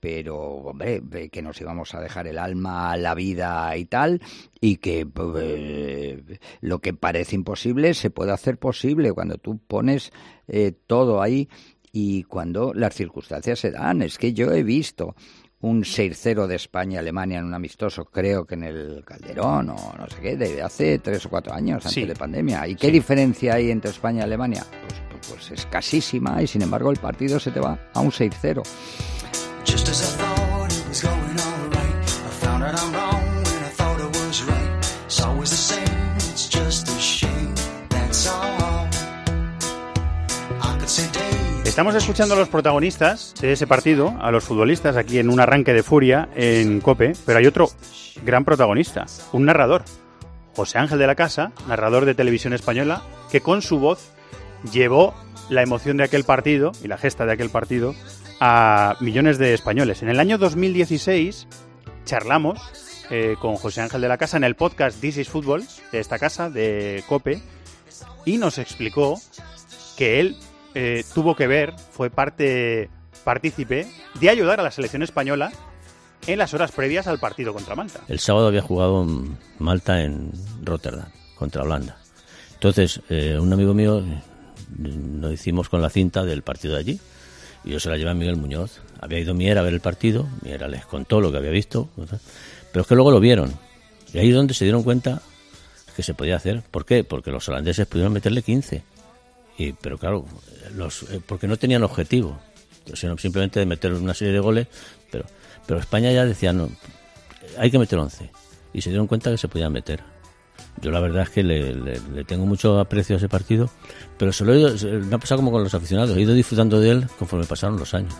pero hombre, que nos íbamos a dejar el alma, la vida y tal, y que eh, lo que parece imposible se puede hacer posible cuando tú pones eh, todo ahí y cuando las circunstancias se dan. Es que yo he visto un 6-0 de España-Alemania en un amistoso, creo que en el Calderón o no sé qué, de hace tres o cuatro años, antes Sí. de pandemia. ¿Y qué Sí. diferencia hay entre España y Alemania? Pues, pues, pues escasísima y sin embargo el partido se te va a un 6-0. Estamos escuchando a los protagonistas de ese partido, a los futbolistas, aquí en un arranque de furia en Cope, pero hay otro gran protagonista, un narrador, José Ángel de la Casa, narrador de televisión española, que con su voz llevó la emoción de aquel partido y la gesta de aquel partido a millones de españoles. En el año 2016 charlamos eh, con José Ángel de la Casa en el podcast This is Football de esta casa, de Cope, y nos explicó que él eh, tuvo que ver, fue parte partícipe de ayudar a la selección española en las horas previas al partido contra Malta. El sábado había jugado Malta en Rotterdam contra Holanda. Entonces, eh, un amigo mío nos hicimos con la cinta del partido de allí y yo se la llevé a Miguel Muñoz. Había ido Mier a ver el partido, Mier les contó lo que había visto, pero es que luego lo vieron. Y ahí es donde se dieron cuenta que se podía hacer. ¿Por qué? Porque los holandeses pudieron meterle 15. Y, pero claro, los, eh, porque no tenían objetivo, sino simplemente de meter una serie de goles. Pero, pero España ya decía, no, hay que meter 11. Y se dieron cuenta que se podían meter. Yo la verdad es que le, le- le tengo mucho aprecio a ese partido, pero se lo he ido- me ha pasado como con los aficionados, he ido disfrutando de él conforme pasaron los años.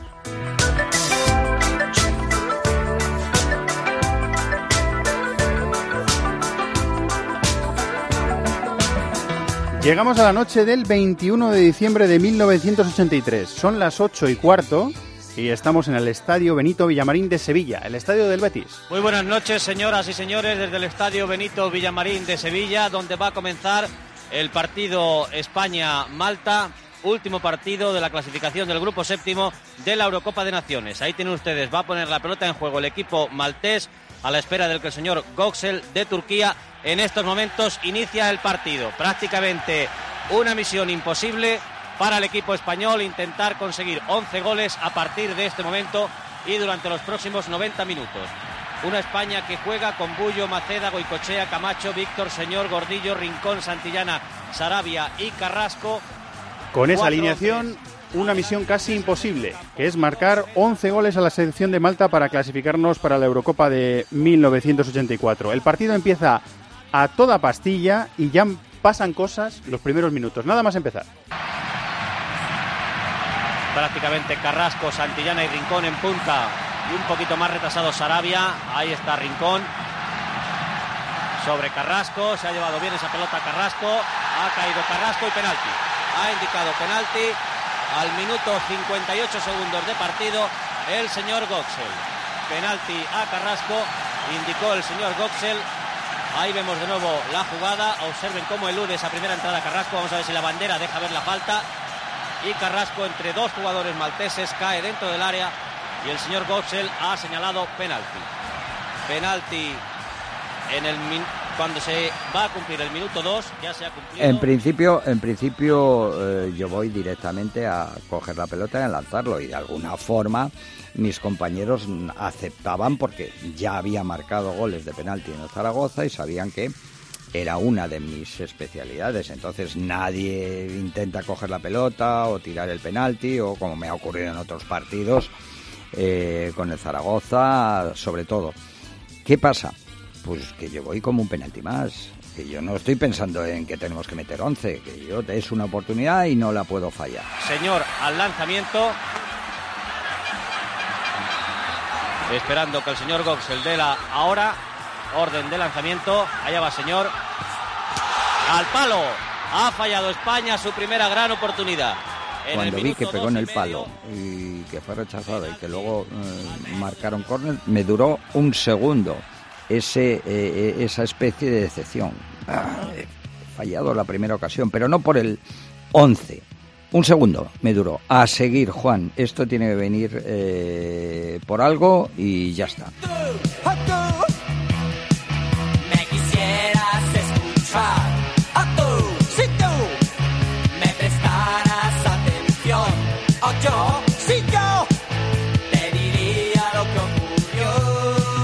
Llegamos a la noche del 21 de diciembre de 1983. Son las 8 y cuarto y estamos en el Estadio Benito Villamarín de Sevilla, el estadio del Betis. Muy buenas noches, señoras y señores, desde el Estadio Benito Villamarín de Sevilla, donde va a comenzar el partido España-Malta, último partido de la clasificación del grupo séptimo de la Eurocopa de Naciones. Ahí tienen ustedes, va a poner la pelota en juego el equipo maltés a la espera del que el señor Goxel de Turquía en estos momentos inicia el partido. Prácticamente una misión imposible para el equipo español intentar conseguir 11 goles a partir de este momento y durante los próximos 90 minutos. Una España que juega con Bullo, Maceda, Goicochea, Camacho, Víctor, Señor, Gordillo, Rincón, Santillana, Sarabia y Carrasco. Con esa alineación, una misión casi imposible, que es marcar 11 goles a la selección de Malta para clasificarnos para la Eurocopa de 1984. El partido empieza a toda pastilla y ya pasan cosas los primeros minutos, nada más empezar. prácticamente Carrasco, Santillana y Rincón en punta y un poquito más retrasado Sarabia. Ahí está Rincón. Sobre Carrasco, se ha llevado bien esa pelota Carrasco, ha caído Carrasco y penalti. Ha indicado penalti al minuto 58 segundos de partido el señor Goxel. Penalti a Carrasco, indicó el señor Goxel. Ahí vemos de nuevo la jugada. Observen cómo elude esa primera entrada Carrasco. Vamos a ver si la bandera deja ver la falta y Carrasco entre dos jugadores malteses cae dentro del área y el señor Goxel ha señalado penalti. Penalti en el cuando se va a cumplir el minuto 2, ya se ha cumplido. En principio, en principio eh, yo voy directamente a coger la pelota y a lanzarlo y de alguna forma mis compañeros aceptaban porque ya había marcado goles de penalti en el Zaragoza y sabían que era una de mis especialidades. Entonces nadie intenta coger la pelota o tirar el penalti o como me ha ocurrido en otros partidos eh, con el Zaragoza, sobre todo. ¿Qué pasa? Pues que yo voy como un penalti más. Que yo no estoy pensando en que tenemos que meter 11, que yo es una oportunidad y no la puedo fallar. Señor al lanzamiento. Esperando que el señor Goxel dé la ahora orden de lanzamiento. Allá va señor. Al palo. Ha fallado España su primera gran oportunidad. Cuando el vi que pegó en el palo y que fue rechazado y que luego eh, marcaron córner, me duró un segundo ese, eh, eh, esa especie de decepción. Ah, he fallado la primera ocasión, pero no por el 11. Un segundo me duró. A seguir, Juan. Esto tiene que venir eh, por algo y ya está.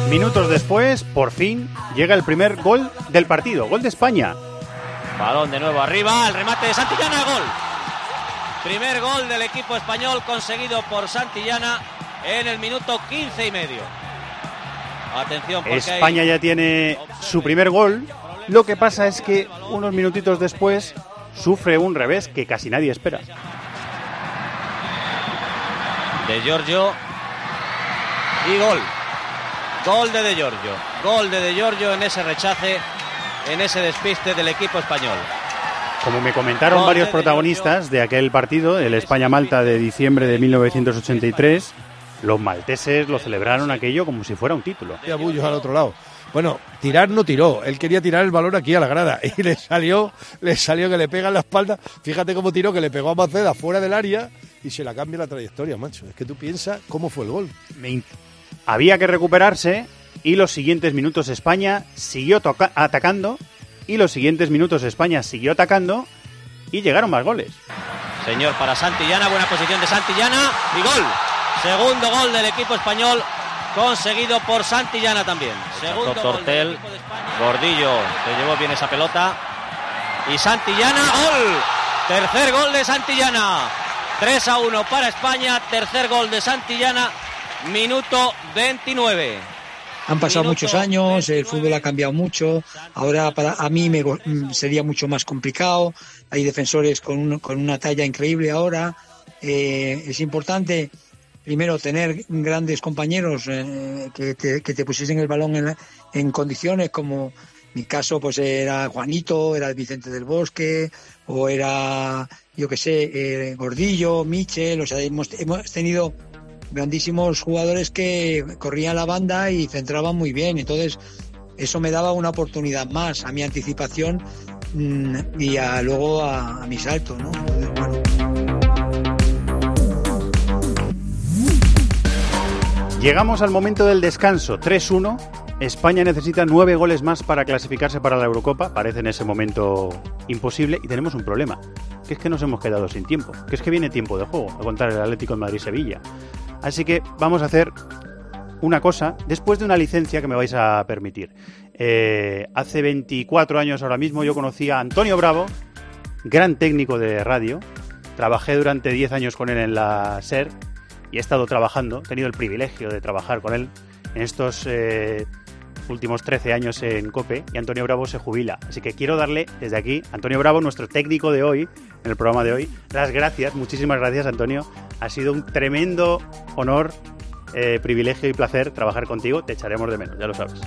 Minutos después, por fin, llega el primer gol del partido, gol de España. Balón de nuevo arriba, el remate de Santillana, gol. Primer gol del equipo español conseguido por Santillana en el minuto 15 y medio. Atención, porque España ya tiene su primer gol. Lo que pasa es que unos minutitos después sufre un revés que casi nadie espera. de Giorgio y gol. Gol de De Giorgio. Gol de De Giorgio en ese rechace, en ese despiste del equipo español. Como me comentaron Gol varios de protagonistas de aquel partido, el España-Malta de diciembre de 1983, los malteses lo celebraron aquello como si fuera un título. Y a Bullos al otro lado. Bueno, tirar no tiró. Él quería tirar el balón aquí a la grada y le salió, le salió que le pega en la espalda. Fíjate cómo tiró, que le pegó a Maceda fuera del área y se la cambia la trayectoria, macho. Es que tú piensas cómo fue el gol. Me Había que recuperarse y los siguientes minutos España siguió atacando y los siguientes minutos España siguió atacando y llegaron más goles. Señor para Santillana, buena posición de Santillana y gol. Segundo gol del equipo español conseguido por Santillana también. Segundo gol Tortel. Gordillo se llevó bien esa pelota y Santillana gol. Tercer gol de Santillana. 3 a 1 para España, tercer gol de Santillana, minuto 29. Han pasado muchos años, el fútbol ha cambiado mucho. Ahora para a mí me mm, sería mucho más complicado. Hay defensores con, un- con una talla increíble ahora. Eh, es importante primero tener grandes compañeros eh, que, te, que te pusiesen el balón en, la- en condiciones como mi caso pues era Juanito, era Vicente del Bosque, o era, yo qué sé, eh, Gordillo, Michel, o sea, hemos, hemos tenido grandísimos jugadores que corrían la banda y centraban muy bien. Entonces, eso me daba una oportunidad más a mi anticipación mm, y a, luego a, mi salto. Llegamos al momento del descanso, 3-1. España necesita nueve goles más para clasificarse para la Eurocopa. Parece en ese momento imposible y tenemos un problema, que es que nos hemos quedado sin tiempo, que es que viene tiempo de juego, a contar el Atlético de Madrid-Sevilla. Así que vamos a hacer una cosa después de una licencia que me vais a permitir. Eh, hace 24 años ahora mismo yo conocí a Antonio Bravo, gran técnico de radio. Trabajé durante 10 años con él en la SER y he estado trabajando, he tenido el privilegio de trabajar con él en estos eh, últimos 13 años en COPE y Antonio Bravo se jubila. Así que quiero darle desde aquí, Antonio Bravo, nuestro técnico de hoy, en el programa de hoy, las gracias, muchísimas gracias Antonio. Ha sido un tremendo honor, eh, privilegio y placer trabajar contigo. Te echaremos de menos, ya lo sabes.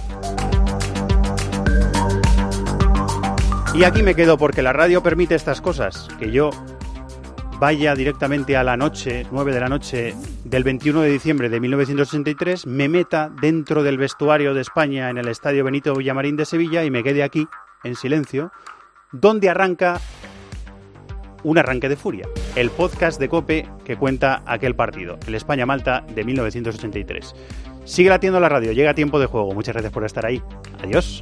Y aquí me quedo porque la radio permite estas cosas, que yo vaya directamente a la noche, 9 de la noche del 21 de diciembre de 1983, me meta dentro del vestuario de España en el Estadio Benito Villamarín de Sevilla y me quede aquí, en silencio, donde arranca un arranque de furia, el podcast de Cope que cuenta aquel partido, el España-Malta de 1983. Sigue latiendo la radio, llega tiempo de juego. Muchas gracias por estar ahí. Adiós.